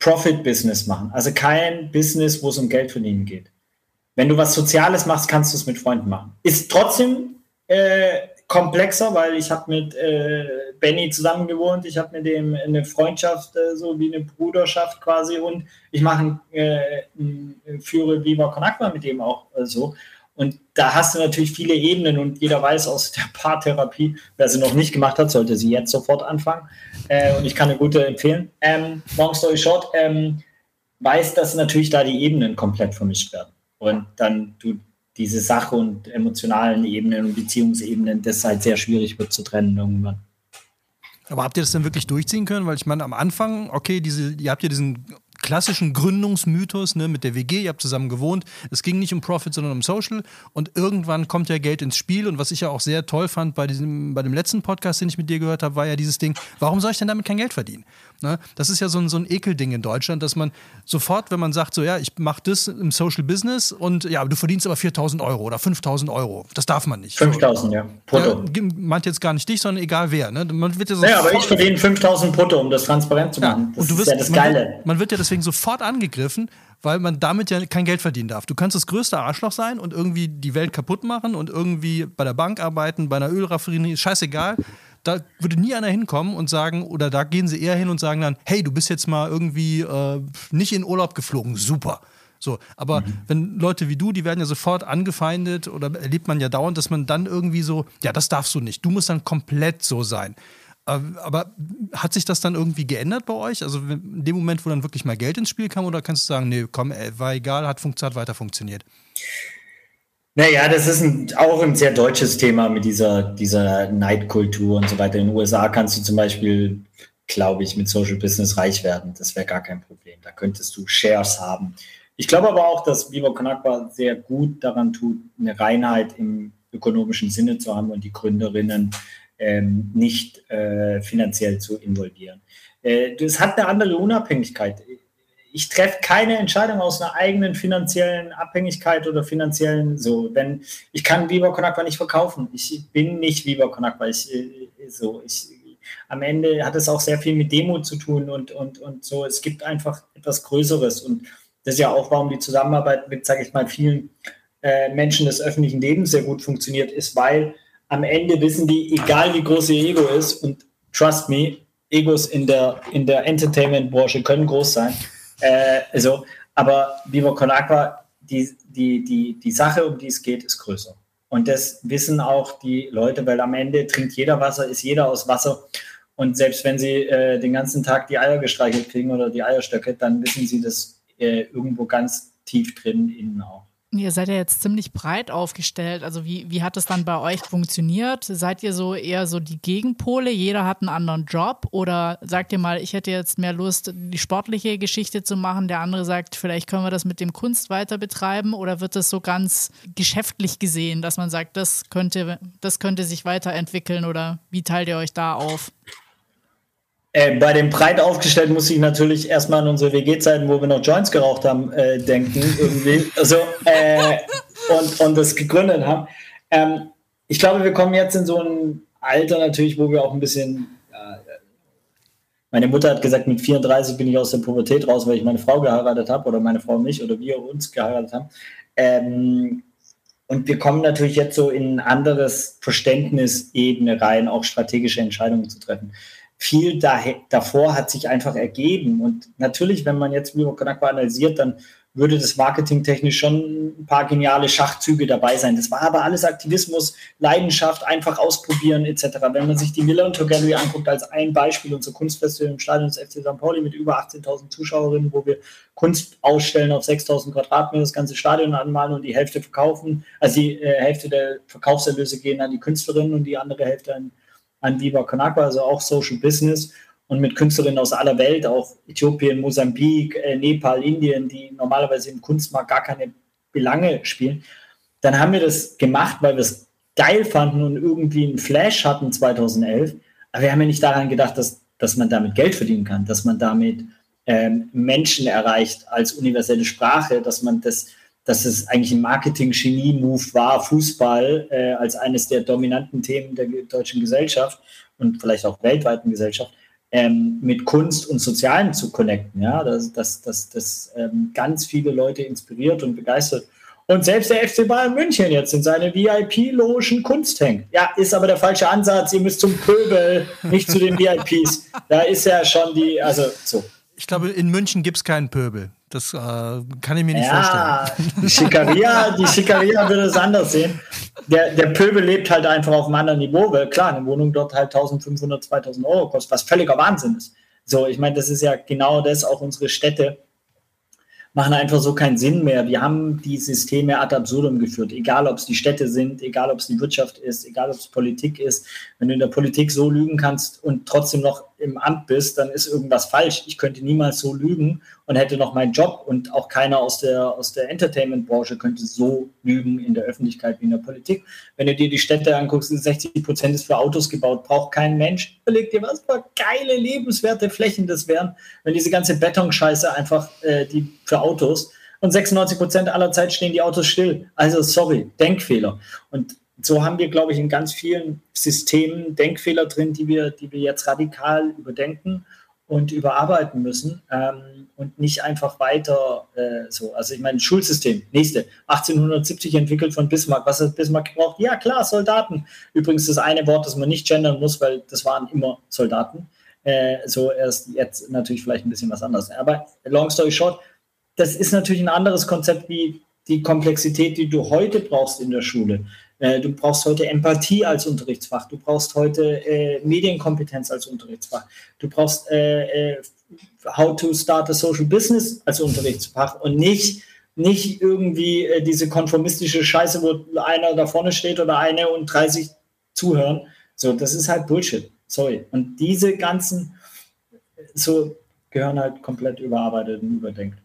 C: Profit-Business machen. Also kein Business, wo es um Geld verdienen geht. Wenn du was Soziales machst, kannst du es mit Freunden machen. Ist trotzdem äh, komplexer, weil ich habe mit äh, Benny zusammen gewohnt, ich habe mit dem eine Freundschaft, äh, so wie eine Bruderschaft quasi und ich mache äh, führe Viva Con Aqua mit dem auch äh, so. Und da hast du natürlich viele Ebenen und jeder weiß aus der Paartherapie, wer sie noch nicht gemacht hat, sollte sie jetzt sofort anfangen. Äh, und ich kann eine gute empfehlen. Ähm, long story short, ähm, weiß, dass natürlich da die Ebenen komplett vermischt werden. Und dann du diese Sache und emotionalen Ebenen und Beziehungsebenen, das halt sehr schwierig wird zu trennen irgendwann.
A: Aber habt ihr das denn wirklich durchziehen können? Weil ich meine, am Anfang, okay, diese, ihr habt ja diesen klassischen Gründungsmythos ne, mit der WG, ihr habt zusammen gewohnt. Es ging nicht um Profit, sondern um Social. Und irgendwann kommt ja Geld ins Spiel. Und was ich ja auch sehr toll fand bei, diesem, bei dem letzten Podcast, den ich mit dir gehört habe, war ja dieses Ding, warum soll ich denn damit kein Geld verdienen? Ne? Das ist ja so ein, so ein Ekelding in Deutschland, dass man sofort, wenn man sagt, so ja, ich mache das im Social Business und ja, du verdienst aber 4.000 Euro oder 5.000 Euro. Das darf man nicht.
C: 5.000, ja.
A: Brutto. Ja, meint jetzt gar nicht dich, sondern egal wer. Ne?
C: Man wird ja, ja aber ich verdiene 5.000 brutto, um das transparent zu machen.
A: Ja, das und du wirst, ist ja das Geile. Man wird, man wird ja deswegen sofort angegriffen, weil man damit ja kein Geld verdienen darf. Du kannst das größte Arschloch sein und irgendwie die Welt kaputt machen und irgendwie bei der Bank arbeiten, bei einer Ölraffinerie, scheißegal da würde nie einer hinkommen und sagen, oder da gehen sie eher hin und sagen dann, hey, du bist jetzt mal irgendwie äh, nicht in Urlaub geflogen, super. So, aber mhm. wenn Leute wie du, die werden ja sofort angefeindet oder erlebt man ja dauernd, dass man dann irgendwie so, ja, das darfst du nicht. Du musst dann komplett so sein. Äh, aber hat sich das dann irgendwie geändert bei euch? Also in dem Moment, wo dann wirklich mal Geld ins Spiel kam, oder kannst du sagen, nee, komm, war egal, hat, hat weiter funktioniert?
C: Naja, das ist ein, auch ein sehr deutsches Thema mit dieser, dieser Neidkultur und so weiter. In den USA kannst du zum Beispiel, glaube ich, mit Social Business reich werden. Das wäre gar kein Problem. Da könntest du Shares haben. Ich glaube aber auch, dass Viva Con sehr gut daran tut, eine Reinheit im ökonomischen Sinne zu haben und die Gründerinnen ähm, nicht äh, finanziell zu involvieren. Äh, das hat eine andere Unabhängigkeit ich treffe keine Entscheidung aus einer eigenen finanziellen Abhängigkeit oder finanziellen so. Wenn ich kann Viva Conakwa nicht verkaufen. Ich bin nicht Viva Conakwa. Ich, äh, so, ich, am Ende hat es auch sehr viel mit Demo zu tun und, und, und so. Es gibt einfach etwas Größeres und das ist ja auch, warum die Zusammenarbeit mit, sage ich mal, vielen äh, Menschen des öffentlichen Lebens sehr gut funktioniert, ist, weil am Ende wissen die, egal wie groß ihr Ego ist und trust me, Egos in der, in der Entertainment-Branche können groß sein äh, also, aber Viva Con Aqua, die, die, die, die Sache, um die es geht, ist größer. Und das wissen auch die Leute, weil am Ende trinkt jeder Wasser, ist jeder aus Wasser. Und selbst wenn sie äh, den ganzen Tag die Eier gestreichelt kriegen oder die Eierstöcke, dann wissen sie, das äh, irgendwo ganz tief drin innen auch.
B: Ihr seid ja jetzt ziemlich breit aufgestellt. Also wie, wie hat es dann bei euch funktioniert? Seid ihr so eher so die Gegenpole? Jeder hat einen anderen Job? Oder sagt ihr mal, ich hätte jetzt mehr Lust, die sportliche Geschichte zu machen? Der andere sagt, vielleicht können wir das mit dem Kunst weiter betreiben? Oder wird das so ganz geschäftlich gesehen, dass man sagt, das könnte, das könnte sich weiterentwickeln? Oder wie teilt ihr euch da auf?
C: Äh, bei dem breit aufgestellt muss ich natürlich erstmal an unsere WG-Zeiten, wo wir noch Joints geraucht haben, äh, denken, irgendwie. Also, äh, und, und das gegründet haben. Ähm, ich glaube, wir kommen jetzt in so ein Alter natürlich, wo wir auch ein bisschen. meine Mutter hat gesagt, mit 34 bin ich aus der Pubertät raus, weil ich meine Frau geheiratet habe oder meine Frau mich oder wir uns geheiratet haben. Ähm, und wir kommen natürlich jetzt so in ein anderes Verständnisebene rein, auch strategische Entscheidungen zu treffen viel da, davor hat sich einfach ergeben. Und natürlich, wenn man jetzt Miro Konakwa analysiert, dann würde das marketingtechnisch schon ein paar geniale Schachzüge dabei sein. Das war aber alles Aktivismus, Leidenschaft, einfach ausprobieren etc. Wenn man sich die Miller Tour Gallery anguckt als ein Beispiel, unser Kunstfestival im Stadion des FC St. Pauli mit über 18.000 Zuschauerinnen, wo wir Kunst ausstellen auf 6.000 Quadratmeter, das ganze Stadion anmalen und die Hälfte verkaufen, also die äh, Hälfte der Verkaufserlöse gehen an die Künstlerinnen und die andere Hälfte an an Viva Conakwa, also auch Social Business und mit Künstlerinnen aus aller Welt, auch Äthiopien, Mosambik, äh, Nepal, Indien, die normalerweise im Kunstmarkt gar keine Belange spielen. Dann haben wir das gemacht, weil wir es geil fanden und irgendwie einen Flash hatten 2011. Aber wir haben ja nicht daran gedacht, dass, dass man damit Geld verdienen kann, dass man damit ähm, Menschen erreicht als universelle Sprache, dass man das dass es eigentlich ein Marketing-Genie-Move war, Fußball äh, als eines der dominanten Themen der deutschen Gesellschaft und vielleicht auch weltweiten Gesellschaft, ähm, mit Kunst und Sozialen zu connecten. Ja, dass das, das, das ähm, ganz viele Leute inspiriert und begeistert. Und selbst der FC Bayern München jetzt in seine VIP-Logen Kunst hängt. Ja, ist aber der falsche Ansatz. Ihr müsst zum Pöbel, nicht zu den VIPs. Da ist ja schon die, also so.
A: Ich glaube, in München gibt es keinen Pöbel. Das äh, kann ich mir nicht
C: ja,
A: vorstellen.
C: Die Schikaria, die Schikaria würde es anders sehen. Der, der Pöbel lebt halt einfach auf einem anderen Niveau, weil klar, eine Wohnung dort halt 1500, 2000 Euro kostet, was völliger Wahnsinn ist. So, ich meine, das ist ja genau das, auch unsere Städte machen einfach so keinen Sinn mehr. Wir haben die Systeme ad absurdum geführt, egal ob es die Städte sind, egal ob es die Wirtschaft ist, egal ob es Politik ist. Wenn du in der Politik so lügen kannst und trotzdem noch im Amt bist, dann ist irgendwas falsch. Ich könnte niemals so lügen und hätte noch meinen Job und auch keiner aus der, aus der Entertainment-Branche könnte so lügen in der Öffentlichkeit wie in der Politik. Wenn du dir die Städte anguckst, 60 Prozent ist für Autos gebaut, braucht kein Mensch. Überleg dir, was für geile, lebenswerte Flächen das wären, wenn diese ganze Betonscheiße einfach äh, die für Autos und 96 Prozent aller Zeit stehen die Autos still. Also sorry, Denkfehler. Und so haben wir, glaube ich, in ganz vielen Systemen Denkfehler drin, die wir, die wir jetzt radikal überdenken und überarbeiten müssen ähm, und nicht einfach weiter äh, so. Also ich meine, Schulsystem, nächste, 1870 entwickelt von Bismarck. Was hat Bismarck gebraucht? Ja, klar, Soldaten. Übrigens das eine Wort, das man nicht gendern muss, weil das waren immer Soldaten. Äh, so erst jetzt natürlich vielleicht ein bisschen was anderes. Aber long story short, das ist natürlich ein anderes Konzept wie die Komplexität, die du heute brauchst in der Schule. Äh, du brauchst heute Empathie als Unterrichtsfach. Du brauchst heute äh, Medienkompetenz als Unterrichtsfach. Du brauchst äh, äh, How to Start a Social Business als Unterrichtsfach und nicht, nicht irgendwie äh, diese konformistische Scheiße, wo einer da vorne steht oder eine und 30 zuhören. So, das ist halt Bullshit. Sorry. Und diese ganzen so gehören halt komplett überarbeitet und überdenkt.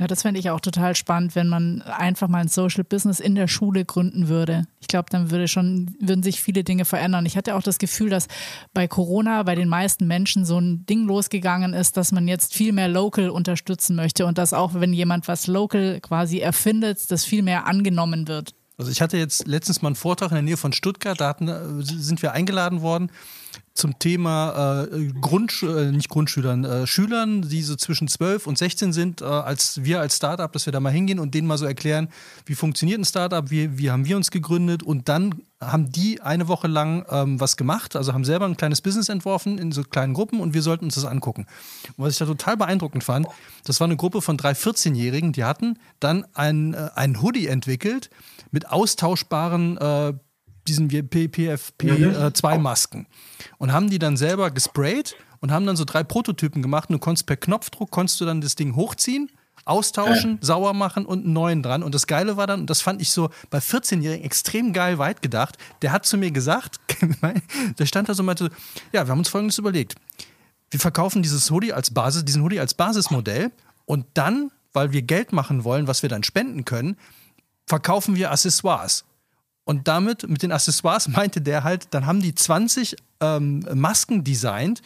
B: Ja, das fände ich auch total spannend, wenn man einfach mal ein Social Business in der Schule gründen würde. Ich glaube, dann würde schon, würden sich viele Dinge verändern. Ich hatte auch das Gefühl, dass bei Corona bei den meisten Menschen so ein Ding losgegangen ist, dass man jetzt viel mehr local unterstützen möchte und dass auch, wenn jemand was local quasi erfindet, das viel mehr angenommen wird.
A: Also ich hatte jetzt letztens mal einen Vortrag in der Nähe von Stuttgart, da hatten, äh, sind wir eingeladen worden zum Thema äh, Grundsch äh, nicht Grundschülern, äh, Schülern, die so zwischen 12 und 16 sind, äh, als wir als Startup, dass wir da mal hingehen und denen mal so erklären, wie funktioniert ein Startup, wie, wie haben wir uns gegründet und dann haben die eine Woche lang ähm, was gemacht, also haben selber ein kleines Business entworfen in so kleinen Gruppen und wir sollten uns das angucken. Und was ich da total beeindruckend fand, das war eine Gruppe von drei 14-Jährigen, die hatten dann ein, äh, Hoodie entwickelt mit austauschbaren äh, diesen PFP2-Masken. Äh, und haben die dann selber gesprayt und haben dann so drei Prototypen gemacht. Und du konntest per Knopfdruck konntest du dann das Ding hochziehen austauschen, ja. sauer machen und einen neuen dran. Und das Geile war dann, und das fand ich so bei 14-Jährigen extrem geil weit gedacht, der hat zu mir gesagt, <laughs> der stand da so und meinte, ja, wir haben uns folgendes überlegt. Wir verkaufen dieses Hoodie als Basis, diesen Hoodie als Basismodell und dann, weil wir Geld machen wollen, was wir dann spenden können, verkaufen wir Accessoires. Und damit, mit den Accessoires, meinte der halt, dann haben die 20 ähm, Masken designt,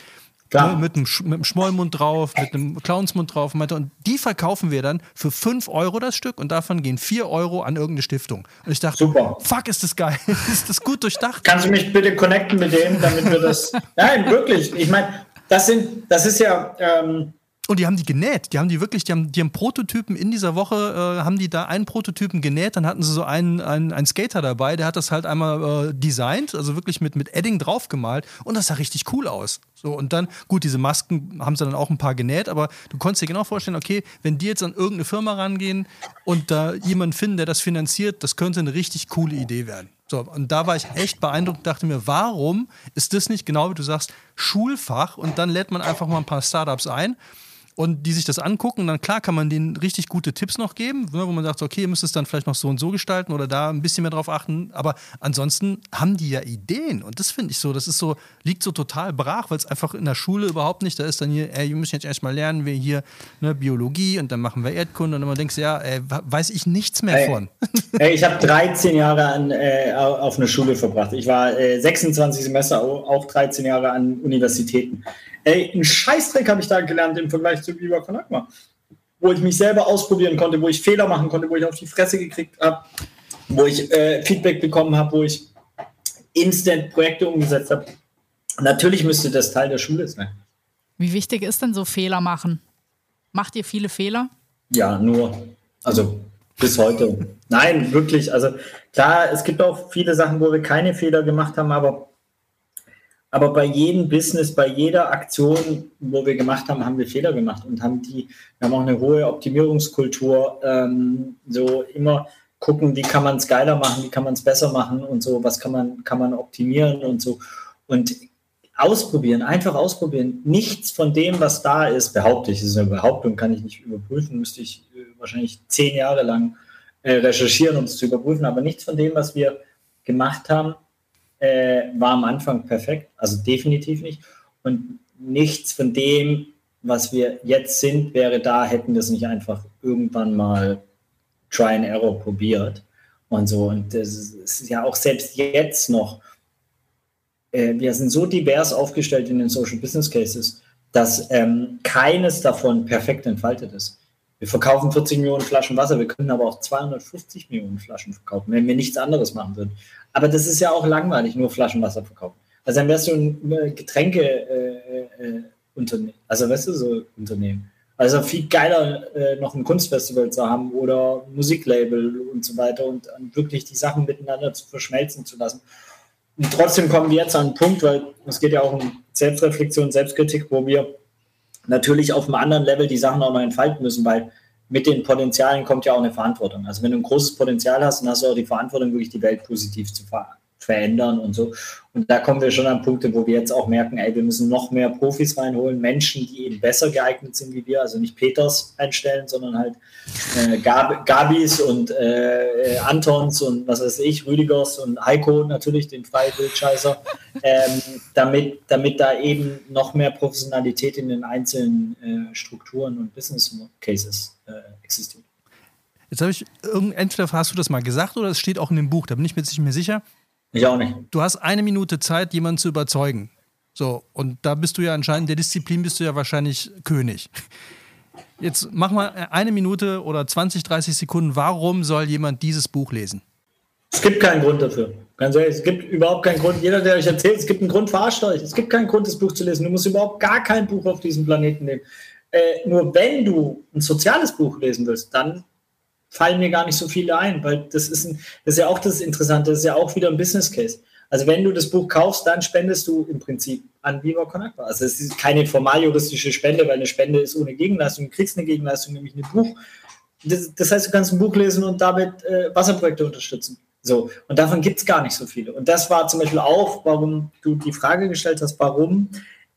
A: Ne, mit, einem, mit einem Schmollmund drauf, mit einem Clownsmund drauf und meinte, und die verkaufen wir dann für 5 Euro das Stück und davon gehen 4 Euro an irgendeine Stiftung. Und ich dachte, Super. fuck, ist das geil. <laughs> ist das gut durchdacht?
C: Kannst du mich bitte connecten mit dem, damit wir das. <laughs> Nein, wirklich. Ich meine, das sind, das ist ja. Ähm
A: und die haben die genäht. Die haben die wirklich, die haben, die haben Prototypen in dieser Woche, äh, haben die da einen Prototypen genäht. Dann hatten sie so einen, einen, einen Skater dabei, der hat das halt einmal äh, designt, also wirklich mit, mit Edding draufgemalt. Und das sah richtig cool aus. So, und dann, gut, diese Masken haben sie dann auch ein paar genäht, aber du konntest dir genau vorstellen, okay, wenn die jetzt an irgendeine Firma rangehen und da jemanden finden, der das finanziert, das könnte eine richtig coole Idee werden. So, und da war ich echt beeindruckt und dachte mir, warum ist das nicht genau wie du sagst, Schulfach und dann lädt man einfach mal ein paar Startups ein und die sich das angucken, dann klar kann man denen richtig gute Tipps noch geben, ne, wo man sagt, okay, ihr müsst es dann vielleicht noch so und so gestalten oder da ein bisschen mehr drauf achten. Aber ansonsten haben die ja Ideen und das finde ich so, das ist so, liegt so total brach, weil es einfach in der Schule überhaupt nicht, da ist dann hier, ey, wir müssen jetzt erstmal lernen, wir hier ne, Biologie und dann machen wir Erdkunde und dann denkst du, ja, ey, weiß ich nichts mehr ey, von. <laughs>
C: Ey, ich habe 13 Jahre an, äh, auf einer Schule verbracht. Ich war äh, 26 Semester, auch 13 Jahre an Universitäten. Ey, einen Scheißdreck habe ich da gelernt im Vergleich zu Viva Con Agua. Wo ich mich selber ausprobieren konnte, wo ich Fehler machen konnte, wo ich auf die Fresse gekriegt habe, wo ich äh, Feedback bekommen habe, wo ich instant Projekte umgesetzt habe. Natürlich müsste das Teil der Schule sein.
B: Wie wichtig ist denn so Fehler machen? Macht ihr viele Fehler?
C: Ja, nur. Also bis heute. Nein, wirklich. Also klar, es gibt auch viele Sachen, wo wir keine Fehler gemacht haben, aber aber bei jedem Business, bei jeder Aktion, wo wir gemacht haben, haben wir Fehler gemacht und haben die, wir haben auch eine hohe Optimierungskultur, ähm, so immer gucken, wie kann man es geiler machen, wie kann man es besser machen und so, was kann man, kann man optimieren und so. Und ausprobieren, einfach ausprobieren. Nichts von dem, was da ist, behaupte ich, das ist eine Behauptung, kann ich nicht überprüfen, müsste ich äh, wahrscheinlich zehn Jahre lang äh, recherchieren, um es zu überprüfen, aber nichts von dem, was wir gemacht haben, äh, war am Anfang perfekt, also definitiv nicht. Und nichts von dem, was wir jetzt sind, wäre da, hätten wir es nicht einfach irgendwann mal Try and Error probiert und so. Und das ist ja auch selbst jetzt noch, äh, wir sind so divers aufgestellt in den Social Business Cases, dass ähm, keines davon perfekt entfaltet ist. Wir verkaufen 40 Millionen Flaschen Wasser, wir können aber auch 250 Millionen Flaschen verkaufen, wenn wir nichts anderes machen würden. Aber das ist ja auch langweilig, nur Flaschenwasser verkaufen. Also dann wärst du ein äh, Getränke äh, äh, Unternehmen, also weißt du, so Unternehmen. Also viel geiler, äh, noch ein Kunstfestival zu haben oder Musiklabel und so weiter und, und wirklich die Sachen miteinander zu verschmelzen zu lassen. Und trotzdem kommen wir jetzt an einen Punkt, weil es geht ja auch um Selbstreflexion, Selbstkritik, wo wir natürlich auf einem anderen Level die Sachen auch noch entfalten müssen, weil mit den Potenzialen kommt ja auch eine Verantwortung. Also wenn du ein großes Potenzial hast, dann hast du auch die Verantwortung, wirklich die Welt positiv zu ver verändern und so. Und da kommen wir schon an Punkte, wo wir jetzt auch merken, ey, wir müssen noch mehr Profis reinholen, Menschen, die eben besser geeignet sind wie wir, also nicht Peters einstellen, sondern halt äh, Gab Gabis und äh, Antons und was weiß ich, Rüdigers und Heiko natürlich, den Freibildscheißer, ähm, damit, damit da eben noch mehr Professionalität in den einzelnen äh, Strukturen und Business Cases äh, existiert.
A: Jetzt habe ich, entweder hast du das mal gesagt oder es steht auch in dem Buch, da bin ich mir jetzt nicht mehr sicher.
C: Ich auch nicht.
A: Du hast eine Minute Zeit, jemanden zu überzeugen. So, und da bist du ja anscheinend, der Disziplin bist du ja wahrscheinlich König. Jetzt mach mal eine Minute oder 20, 30 Sekunden. Warum soll jemand dieses Buch lesen?
C: Es gibt keinen Grund dafür. Ganz ehrlich, es gibt überhaupt keinen Grund. Jeder, der euch erzählt, es gibt einen Grund, verarscht euch. Es gibt keinen Grund, das Buch zu lesen. Du musst überhaupt gar kein Buch auf diesem Planeten nehmen. Äh, nur wenn du ein soziales Buch lesen willst, dann fallen mir gar nicht so viele ein, weil das ist, ein, das ist ja auch das Interessante, das ist ja auch wieder ein Business Case. Also wenn du das Buch kaufst, dann spendest du im Prinzip an Viva Con Also es ist keine formal juristische Spende, weil eine Spende ist ohne Gegenleistung. Du kriegst eine Gegenleistung, nämlich ein Buch. Das, das, heißt, du kannst ein Buch lesen und damit äh, Wasserprojekte unterstützen. So, und davon gibt es gar nicht so viele. Und das war zum Beispiel auch, warum du die Frage gestellt hast, warum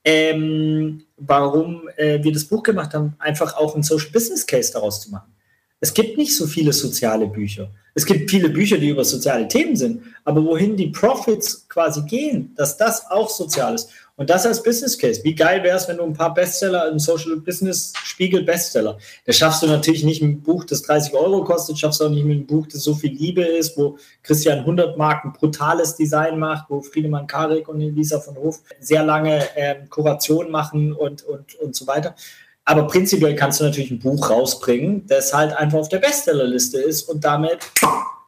C: ähm, warum äh, wir das Buch gemacht haben, einfach auch einen Social Business Case daraus zu machen. Es gibt nicht so viele soziale Bücher. Es gibt viele Bücher, die über soziale Themen sind, aber wohin die Profits quasi gehen, dass das auch sozial ist. Und das als Business Case. Wie geil wäre es, wenn du ein paar Bestseller im Social Business Spiegel Bestseller. Das schaffst du natürlich nicht mit einem Buch, das 30 Euro kostet, schaffst du auch nicht mit einem Buch, das so viel Liebe ist, wo Christian 100 Mark ein brutales Design macht, wo Friedemann Karik und Elisa von Hof sehr lange ähm, Kuration machen und, und, und so weiter. Aber prinzipiell kannst du natürlich ein Buch rausbringen, das halt einfach auf der Bestsellerliste ist und damit,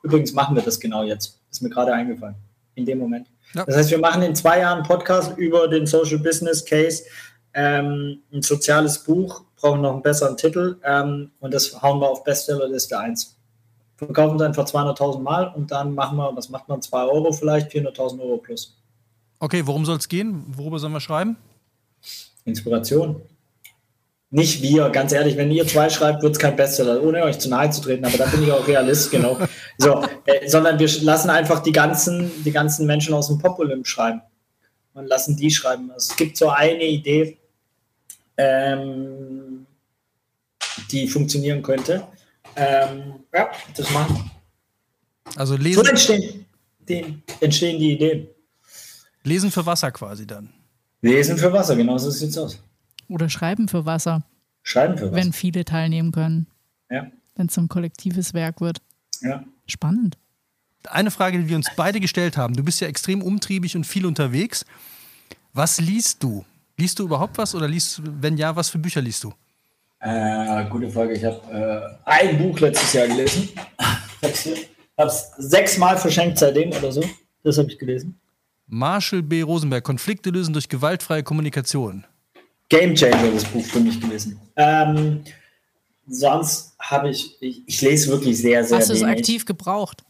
C: übrigens machen wir das genau jetzt. Ist mir gerade eingefallen. In dem Moment. Ja. Das heißt, wir machen in zwei Jahren Podcast über den Social Business Case, ähm, ein soziales Buch, brauchen noch einen besseren Titel ähm, und das hauen wir auf Bestsellerliste 1. Verkaufen es einfach 200.000 Mal und dann machen wir, was macht man, 2 Euro vielleicht, 400.000 Euro plus.
A: Okay, worum soll es gehen? Worüber sollen wir schreiben?
C: Inspiration nicht wir, ganz ehrlich, wenn ihr zwei schreibt, wird es kein Bestseller, ohne euch zu nahe zu treten, aber da bin ich auch Realist, genau. <laughs> So, äh, sondern wir lassen einfach die ganzen, die ganzen Menschen aus dem Populum schreiben und lassen die schreiben. Also es gibt so eine Idee, ähm, die funktionieren könnte. Ähm, ja, das machen.
A: Also lesen.
C: So entstehen die, entstehen die Ideen.
A: Lesen für Wasser quasi dann.
C: Lesen für Wasser, genau so sieht es aus.
B: Oder Schreiben für Wasser.
C: Schreiben für Wasser.
B: Wenn viele teilnehmen können.
C: Ja.
B: Wenn es so ein kollektives Werk wird.
C: Ja.
B: Spannend.
A: Eine Frage, die wir uns beide gestellt haben. Du bist ja extrem umtriebig und viel unterwegs. Was liest du? Liest du überhaupt was oder liest, wenn ja, was für Bücher liest du?
C: Äh, gute Frage. Ich habe äh, ein Buch letztes Jahr gelesen. Ich habe es sechsmal verschenkt seitdem oder so. Das habe ich gelesen.
A: Marshall B. Rosenberg, Konflikte lösen durch gewaltfreie Kommunikation.
C: Game Changer, das Buch für mich gewesen. Ähm, sonst habe ich, ich, ich, lese wirklich sehr, sehr
B: Hast du
C: es
B: aktiv gebraucht?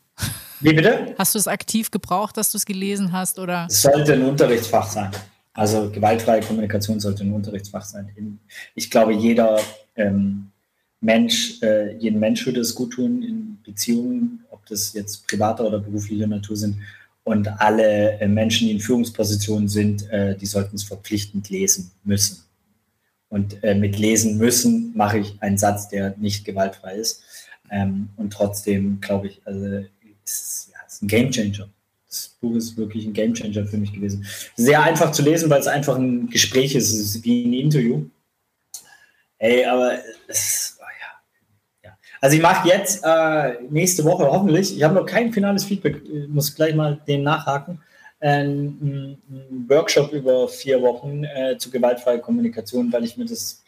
C: Wie bitte?
B: Hast du es aktiv gebraucht, dass du es gelesen hast? Oder?
C: Es sollte ein Unterrichtsfach sein. Also gewaltfreie Kommunikation sollte ein Unterrichtsfach sein. Ich glaube, jeder ähm, Mensch, äh, jeden Mensch würde es gut tun in Beziehungen, ob das jetzt privater oder beruflicher Natur sind. Und alle äh, Menschen, die in Führungspositionen sind, äh, die sollten es verpflichtend lesen müssen. Und äh, mit lesen müssen mache ich einen Satz, der nicht gewaltfrei ist. Ähm, und trotzdem glaube ich, also ist, ja, ist ein Gamechanger. Das Buch ist wirklich ein Gamechanger für mich gewesen. Sehr einfach zu lesen, weil es einfach ein Gespräch ist. Es ist wie ein Interview. Ey, aber es, oh ja. ja. Also ich mache jetzt äh, nächste Woche hoffentlich, ich habe noch kein finales Feedback, ich muss gleich mal den nachhaken, einen, Workshop über vier Wochen äh, zu gewaltfreier Kommunikation, weil ich mir das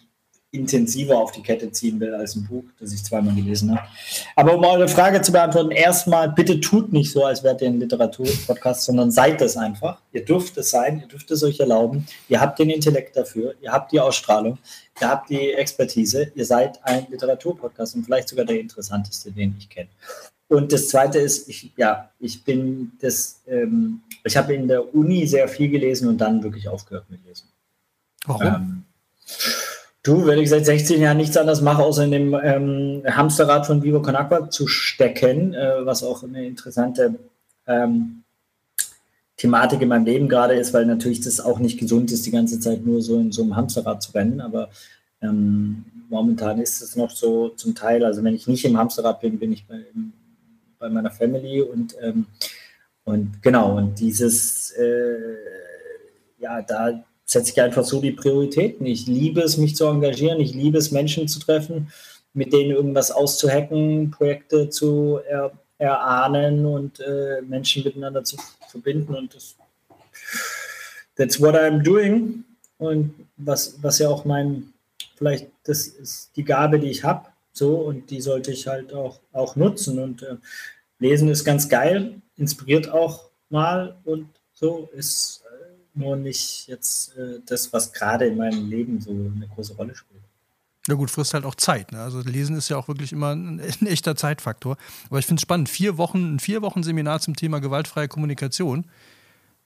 C: intensiver auf die Kette ziehen will als ein Buch, das ich zweimal gelesen habe. Aber um eure Frage zu beantworten, erstmal, bitte tut nicht so, als wärt ihr ein Literaturpodcast, sondern seid das einfach. Ihr dürft es sein, ihr dürft es euch erlauben. Ihr habt den Intellekt dafür, ihr habt die Ausstrahlung, ihr habt die Expertise, ihr seid ein Literaturpodcast und vielleicht sogar der interessanteste, den ich kenne. Und das Zweite ist, ich, ja, ich bin das, ähm, ich habe in der Uni sehr viel gelesen und dann wirklich aufgehört mit Lesen.
A: Warum? Ähm,
C: du, wenn ich seit 16 Jahren nichts anderes mache, außer in dem ähm, Hamsterrad von Vivo Con Agua zu stecken, äh, was auch eine interessante ähm, Thematik in meinem Leben gerade ist, weil natürlich das auch nicht gesund ist, die ganze Zeit nur so in so einem Hamsterrad zu rennen. Aber ähm, momentan ist es noch so zum Teil, also wenn ich nicht im Hamsterrad bin, bin ich bei, im bei meiner Family und, ähm, und genau, und dieses, äh, ja, da setze ich einfach so die Prioritäten. Ich liebe es, mich zu engagieren, ich liebe es, Menschen zu treffen, mit denen irgendwas auszuhacken, Projekte zu er, erahnen und äh, Menschen miteinander zu verbinden. Und das that's what I'm doing. Und was, was ja auch mein, vielleicht das ist die Gabe, die ich habe, so, und die sollte ich halt auch, auch nutzen. Und äh, Lesen ist ganz geil, inspiriert auch mal und so ist äh, nur nicht jetzt äh, das, was gerade in meinem Leben so eine große Rolle spielt.
A: Ja gut, frisst halt auch Zeit. Ne? Also Lesen ist ja auch wirklich immer ein, <laughs> ein echter Zeitfaktor. Aber ich finde es spannend. Vier Wochen, ein vier Wochen Seminar zum Thema gewaltfreie Kommunikation.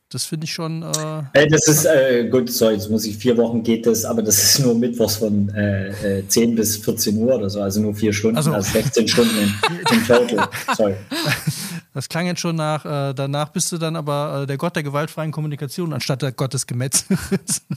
A: Das finde ich schon. Äh,
C: hey, das ist äh, gut, sorry, jetzt muss ich vier Wochen geht das, aber das ist nur mittwochs von äh, 10 äh, bis 14 Uhr oder so, also nur vier Stunden, also, also 16 Stunden im, im Total. Sorry. <laughs>
A: Das klang jetzt schon nach, äh, danach bist du dann aber äh, der Gott der gewaltfreien Kommunikation anstatt der Gott des Gemetzels. <laughs>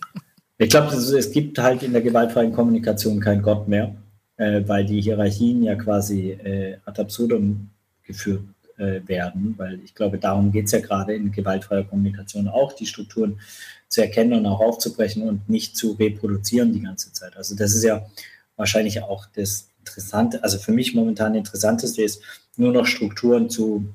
C: Ich glaube, es gibt halt in der gewaltfreien Kommunikation keinen Gott mehr, äh, weil die Hierarchien ja quasi äh, ad absurdum geführt äh, werden, weil ich glaube, darum geht es ja gerade in gewaltfreier Kommunikation auch, die Strukturen zu erkennen und auch aufzubrechen und nicht zu reproduzieren die ganze Zeit. Also das ist ja wahrscheinlich auch das Interessante, also für mich momentan interessanteste ist, nur noch Strukturen zu,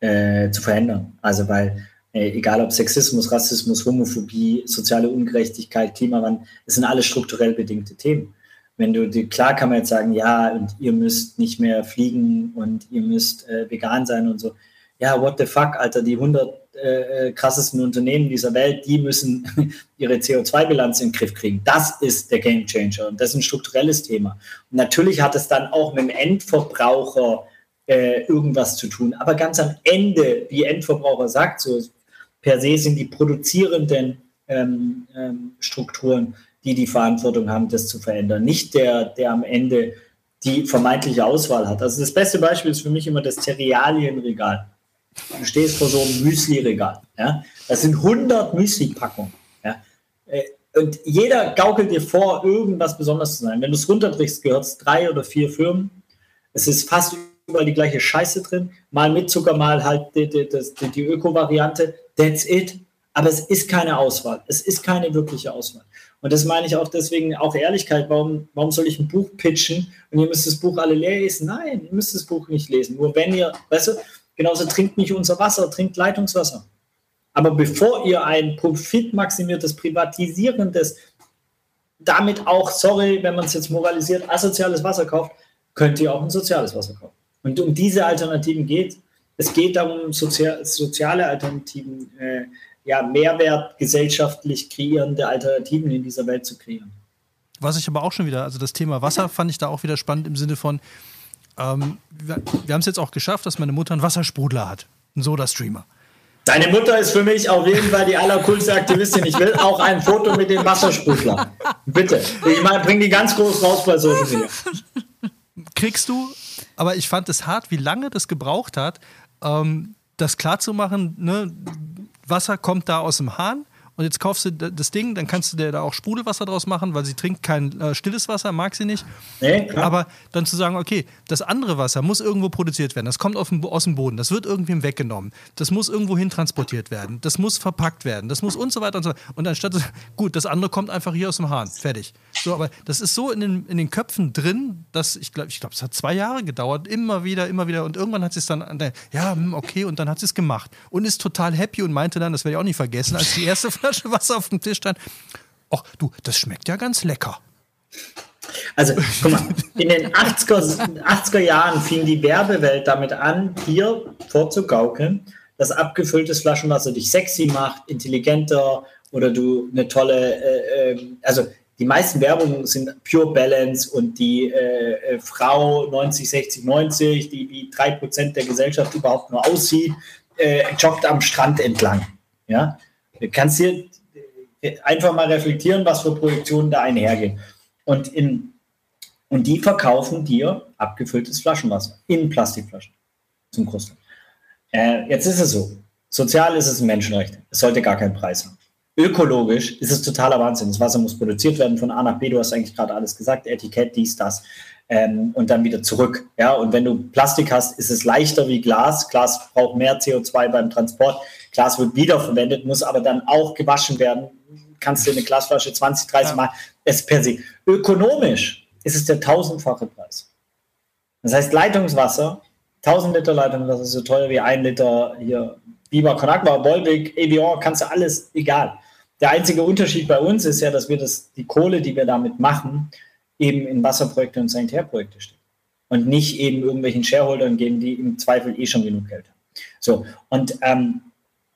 C: äh, zu verändern. Also weil äh, egal ob Sexismus, Rassismus, Homophobie, soziale Ungerechtigkeit, Klimawandel, das sind alles strukturell bedingte Themen. Wenn du, klar kann man jetzt sagen, ja, und ihr müsst nicht mehr fliegen und ihr müsst äh, vegan sein und so. Ja, what the fuck, Alter, die 100 äh, äh, krassesten Unternehmen dieser Welt, die müssen <laughs> ihre CO2-Bilanz in den Griff kriegen. Das ist der Game Changer und das ist ein strukturelles Thema. Und natürlich hat es dann auch mit dem Endverbraucher äh, irgendwas zu tun. Aber ganz am Ende, wie Endverbraucher sagt, so per se sind die produzierenden ähm, ähm, Strukturen, die die Verantwortung haben, das zu verändern. Nicht der, der am Ende die vermeintliche Auswahl hat. Also das beste Beispiel ist für mich immer das Cerealienregal. Du stehst vor so einem Müsli-Regal. Ja? Das sind 100 Müsli-Packungen. Ja? Äh, und jeder gaukelt dir vor, irgendwas Besonderes zu sein. Wenn du es runterbrichst, gehört es drei oder vier Firmen. Es ist fast überall die gleiche Scheiße drin. Mal mit Zucker, mal halt die, die, die, die Öko-Variante. That's it. Aber es ist keine Auswahl. Es ist keine wirkliche Auswahl. Und das meine ich auch deswegen, auch Ehrlichkeit, warum, warum soll ich ein Buch pitchen und ihr müsst das Buch alle lesen? Nein, ihr müsst das Buch nicht lesen. Nur wenn ihr, weißt du, genauso trinkt nicht unser Wasser, trinkt Leitungswasser. Aber bevor ihr ein profitmaximiertes, privatisierendes, damit auch, sorry, wenn man es jetzt moralisiert, asoziales Wasser kauft, könnt ihr auch ein soziales Wasser kaufen. Und um diese Alternativen geht es geht darum, sozial, soziale Alternativen, äh, ja, Mehrwert gesellschaftlich kreierende Alternativen in dieser Welt zu kreieren.
A: Was ich aber auch schon wieder, also das Thema Wasser fand ich da auch wieder spannend im Sinne von, ähm, wir, wir haben es jetzt auch geschafft, dass meine Mutter einen Wassersprudler hat, einen Soda-Streamer.
C: Deine Mutter ist für mich auf jeden Fall die allercoolste Aktivistin. Ich will auch ein Foto mit dem Wassersprudler. Bitte. Ich meine, bring die ganz groß raus bei Social Media.
A: Kriegst du, aber ich fand es hart, wie lange das gebraucht hat, ähm, das klarzumachen, ne, Wasser kommt da aus dem Hahn und jetzt kaufst du das Ding, dann kannst du dir da auch Sprudelwasser draus machen, weil sie trinkt kein äh, stilles Wasser, mag sie nicht. Nee, Aber dann zu sagen, okay, das andere Wasser muss irgendwo produziert werden, das kommt dem, aus dem Boden, das wird irgendwem weggenommen, das muss irgendwo hin transportiert werden, das muss verpackt werden, das muss und so weiter und so weiter. Und anstatt, <laughs> gut, das andere kommt einfach hier aus dem Hahn, fertig. So, aber das ist so in den, in den Köpfen drin, dass ich glaube, ich glaube, es hat zwei Jahre gedauert, immer wieder, immer wieder. Und irgendwann hat sie es dann, ja, hm, okay, und dann hat sie es gemacht. Und ist total happy und meinte dann, das werde ich auch nicht vergessen, als die erste <laughs> Flasche Wasser auf dem Tisch stand. Ach du, das schmeckt ja ganz lecker.
C: Also, guck mal, in den 80er, 80er Jahren fing die Werbewelt damit an, dir vorzugaukeln, dass abgefülltes Flaschenwasser dich sexy macht, intelligenter oder du eine tolle, äh, äh, also die meisten Werbungen sind Pure Balance und die äh, äh Frau 90, 60, 90, die wie 3% der Gesellschaft überhaupt nur aussieht, äh, joggt am Strand entlang. Ja? Kannst dir einfach mal reflektieren, was für Projektionen da einhergehen. Und, in, und die verkaufen dir abgefülltes Flaschenwasser in Plastikflaschen zum Großteil. Äh, jetzt ist es so, sozial ist es ein Menschenrecht. Es sollte gar keinen Preis haben. Ökologisch ist es totaler Wahnsinn. Das Wasser muss produziert werden von A nach B. Du hast eigentlich gerade alles gesagt. Etikett, dies, das. Ähm, und dann wieder zurück. Ja, und wenn du Plastik hast, ist es leichter wie Glas. Glas braucht mehr CO2 beim Transport. Glas wird wiederverwendet, muss aber dann auch gewaschen werden. Kannst du eine Glasflasche 20, 30 ja. Mal. Es per se. Ökonomisch ist es der tausendfache Preis. Das heißt, Leitungswasser, 1000 Liter Leitungswasser ist so teuer wie ein Liter hier Biber, Konakwa, Bolvik, Evian, kannst du alles, egal. Der einzige Unterschied bei uns ist ja, dass wir das, die Kohle, die wir damit machen, eben in Wasserprojekte und Sanitärprojekte stecken. Und nicht eben irgendwelchen Shareholdern geben, die im Zweifel eh schon genug Geld haben. So, und ähm,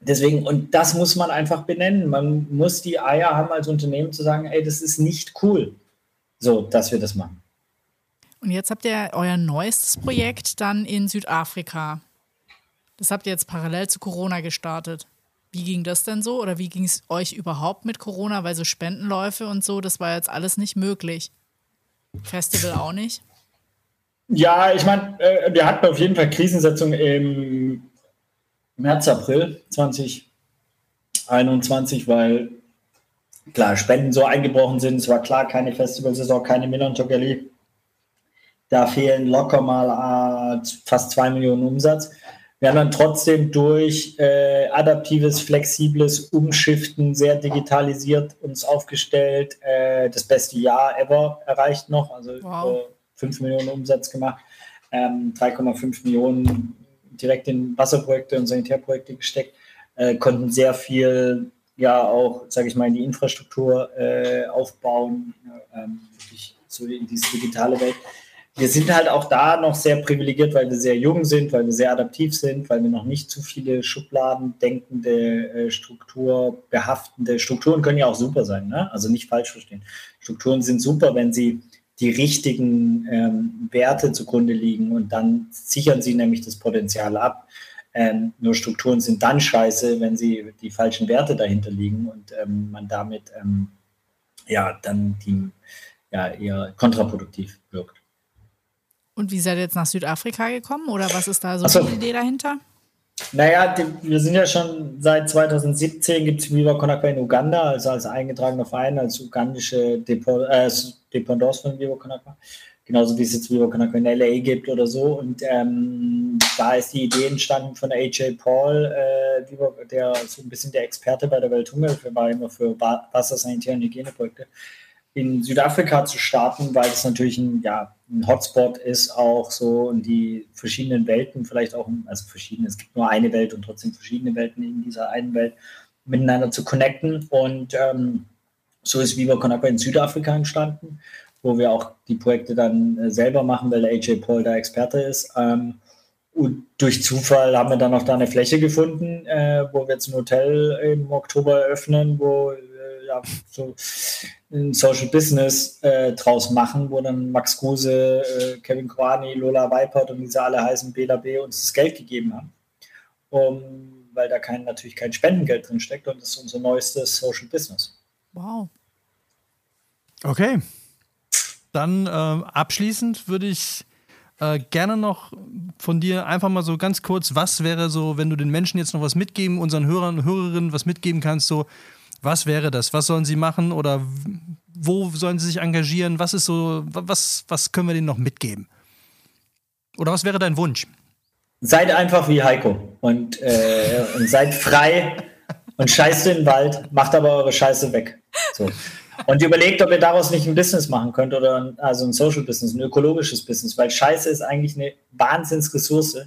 C: deswegen, und das muss man einfach benennen. Man muss die Eier haben als Unternehmen zu sagen, ey, das ist nicht cool, so, dass wir das machen.
B: Und jetzt habt ihr euer neuestes Projekt dann in Südafrika. Das habt ihr jetzt parallel zu Corona gestartet. Wie ging das denn so? Oder wie ging es euch überhaupt mit Corona? Weil so Spendenläufe und so, das war jetzt alles nicht möglich. Festival auch nicht?
C: Ja, ich meine, äh, wir hatten auf jeden Fall Krisensetzung im März, April 2021, weil klar, Spenden so eingebrochen sind. Es war klar, keine Festivalsaison, keine Milan Togelli. Da fehlen locker mal äh, fast zwei Millionen Umsatz. Wir haben dann trotzdem durch äh, adaptives, flexibles Umschiften sehr digitalisiert uns aufgestellt, äh, das beste Jahr ever erreicht noch, also wow. 5 Millionen Umsatz gemacht, ähm, 3,5 Millionen direkt in Wasserprojekte und Sanitärprojekte gesteckt, äh, konnten sehr viel ja auch, sage ich mal, in die Infrastruktur äh, aufbauen, ähm, wirklich so in diese digitale Welt wir sind halt auch da noch sehr privilegiert, weil wir sehr jung sind, weil wir sehr adaptiv sind, weil wir noch nicht zu viele Schubladen denkende, äh, strukturbehaftende Strukturen können ja auch super sein, ne? also nicht falsch verstehen. Strukturen sind super, wenn sie die richtigen ähm, Werte zugrunde liegen und dann sichern sie nämlich das Potenzial ab. Ähm, nur Strukturen sind dann scheiße, wenn sie die falschen Werte dahinter liegen und ähm, man damit ähm, ja dann die ja eher kontraproduktiv wirkt.
B: Und wie seid ihr jetzt nach Südafrika gekommen oder was ist da so, so. die Idee dahinter?
C: Naja, wir sind ja schon seit 2017 gibt es Viva Konakwa in Uganda, also als eingetragener Verein, als ugandische Depot, äh, Dependance von Viva Konakwa. Genauso wie es jetzt Viva Konakwa in LA gibt oder so. Und ähm, da ist die Idee entstanden von AJ Paul, äh, der so ein bisschen der Experte bei der Welthungerhilfe war, immer für Wasser, Sanitär und Hygieneprojekte in Südafrika zu starten, weil es natürlich ein, ja, ein Hotspot ist, auch so und die verschiedenen Welten vielleicht auch, also verschiedene, es gibt nur eine Welt und trotzdem verschiedene Welten in dieser einen Welt miteinander zu connecten. Und ähm, so ist Viva Con in Südafrika entstanden, wo wir auch die Projekte dann äh, selber machen, weil der AJ Paul da Experte ist. Ähm, und durch Zufall haben wir dann auch da eine Fläche gefunden, äh, wo wir jetzt ein Hotel im Oktober eröffnen, wo ja, so ein Social Business äh, draus machen, wo dann Max Kruse, äh, Kevin Kwani, Lola Weipert und diese alle heißen Bela B uns das Geld gegeben haben. Um, weil da kein, natürlich kein Spendengeld drin steckt und das ist unser neuestes Social Business.
B: Wow.
A: Okay. Dann äh, abschließend würde ich äh, gerne noch von dir einfach mal so ganz kurz, was wäre so, wenn du den Menschen jetzt noch was mitgeben, unseren Hörern und Hörerinnen was mitgeben kannst, so was wäre das? Was sollen sie machen oder wo sollen sie sich engagieren? Was ist so, was, was können wir denen noch mitgeben? Oder was wäre dein Wunsch?
C: Seid einfach wie Heiko und, äh, und seid frei und scheißt in den Wald, macht aber eure Scheiße weg. So. Und überlegt, ob ihr daraus nicht ein Business machen könnt oder ein, also ein Social Business, ein ökologisches Business, weil Scheiße ist eigentlich eine Wahnsinnsressource,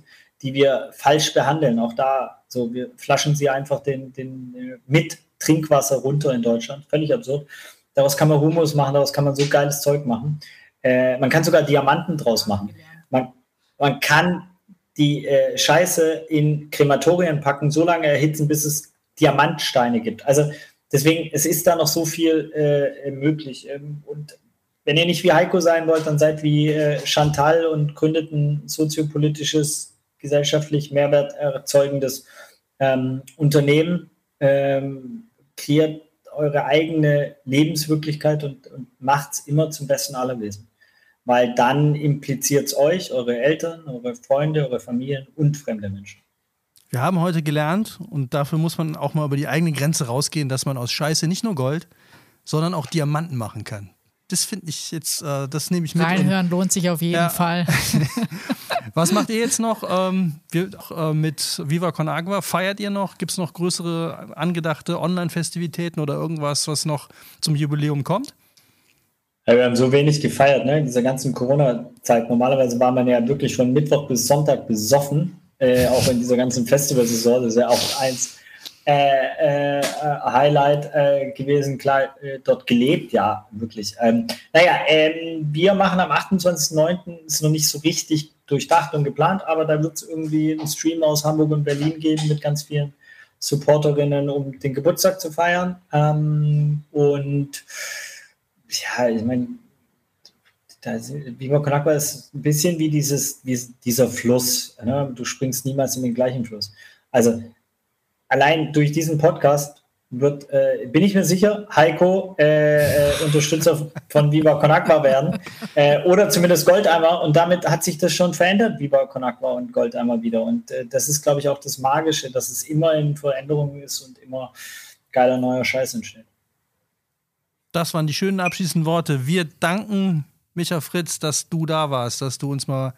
C: die wir falsch behandeln. Auch da, so wir flaschen sie einfach den, den mit Trinkwasser runter in Deutschland. Völlig absurd. Daraus kann man Humus machen, daraus kann man so geiles Zeug machen. Äh, man kann sogar Diamanten draus machen. Man, man kann die äh, Scheiße in Krematorien packen, so lange erhitzen, bis es Diamantsteine gibt. Also deswegen, es ist da noch so viel äh, möglich. Ähm, und wenn ihr nicht wie Heiko sein wollt, dann seid wie äh, Chantal und gründet ein soziopolitisches, gesellschaftlich Mehrwert erzeugendes ähm, Unternehmen. Ähm, kreiert eure eigene Lebenswirklichkeit und, und macht es immer zum Besten aller Wesen. Weil dann impliziert es euch, eure Eltern, eure Freunde, eure Familien und fremde Menschen.
A: Wir haben heute gelernt, und dafür muss man auch mal über die eigene Grenze rausgehen, dass man aus Scheiße nicht nur Gold, sondern auch Diamanten machen kann das finde ich jetzt, äh, das nehme ich mit.
B: Reinhören lohnt sich auf jeden ja. Fall. <laughs> <laughs>
A: Was macht ihr jetzt noch ähm, äh, mit Viva Con Agua? Feiert ihr noch? Gibt es noch größere angedachte Online-Festivitäten oder irgendwas, was noch zum Jubiläum kommt?
C: Ja, wir haben so wenig gefeiert, ne? In dieser ganzen Corona-Zeit. Normalerweise war man ja wirklich von Mittwoch bis Sonntag besoffen, äh, auch in dieser ganzen Festivalsaison. Das ist ja auch eins äh, äh, Highlight äh, gewesen, klar, äh, dort gelebt, ja, wirklich. Ähm, naja, ähm, wir machen am 28.09. ist noch nicht so richtig durchdacht und geplant, aber da wird es irgendwie einen Stream aus Hamburg und Berlin geben mit ganz vielen Supporterinnen, um den Geburtstag zu feiern. Ähm, und ja, ich meine, Viva Con ist ein bisschen wie dieses, wie dieser Fluss. Ne? Du springst niemals in den gleichen Fluss. Also allein durch diesen Podcast wird, äh, bin ich mir sicher, Heiko äh, äh, Unterstützer von Viva Con werden äh, oder zumindest Goldeimer und damit hat sich das schon verändert, Viva Con und Goldeimer wieder und äh, das ist, glaube ich, auch das Magische, dass es immer in Veränderung ist und immer geiler neuer Scheiß entsteht.
A: Das waren die schönen abschließenden Worte. Wir danken Micha Fritz, dass du da warst, dass du uns mal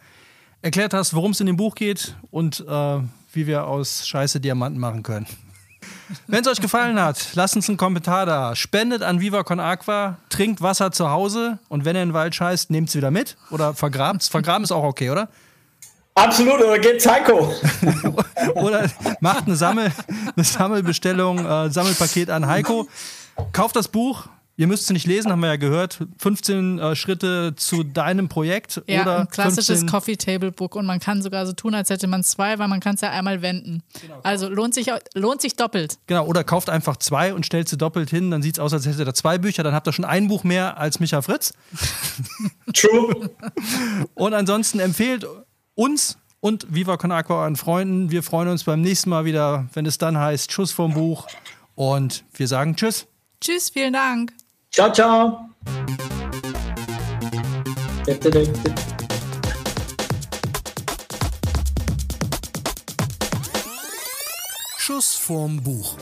A: erklärt hast, worum es in dem Buch geht und äh, wie wir aus Scheiße Diamanten machen können. Wenn es euch gefallen hat, lasst uns einen Kommentar da. Spendet an Viva Con Aqua, trinkt Wasser zu Hause und wenn ihr in den Wald scheißt, nehmt es wieder mit oder vergrabt Vergraben ist auch okay, oder?
C: Absolut, oder geht Psycho. <laughs>
A: oder macht eine, Sammel, eine Sammelbestellung, äh, Sammelpaket an Heiko. Kauft das Buch, Ihr müsst es nicht lesen, haben wir ja gehört. 15 äh, Schritte zu deinem Projekt.
B: Ja,
A: oder
B: ein klassisches Coffee Table Book und man kann sogar so tun, als hätte man zwei, weil man kann es ja einmal wenden. Genau. Also lohnt sich, lohnt sich doppelt.
A: Genau, oder kauft einfach zwei und stellt sie doppelt hin, dann sieht es aus, als hättet ihr zwei Bücher, dann habt ihr schon ein Buch mehr als Micha Fritz. <laughs>
C: True.
A: und ansonsten empfehlt uns und Viva Con Aqua an Freunden. Wir freuen uns beim nächsten Mal wieder, wenn es dann heißt Schuss vom Buch. Und wir sagen Tschüss.
B: Tschüss, vielen Dank.
C: Ciao, ciao.
A: Schuss vorm Buch.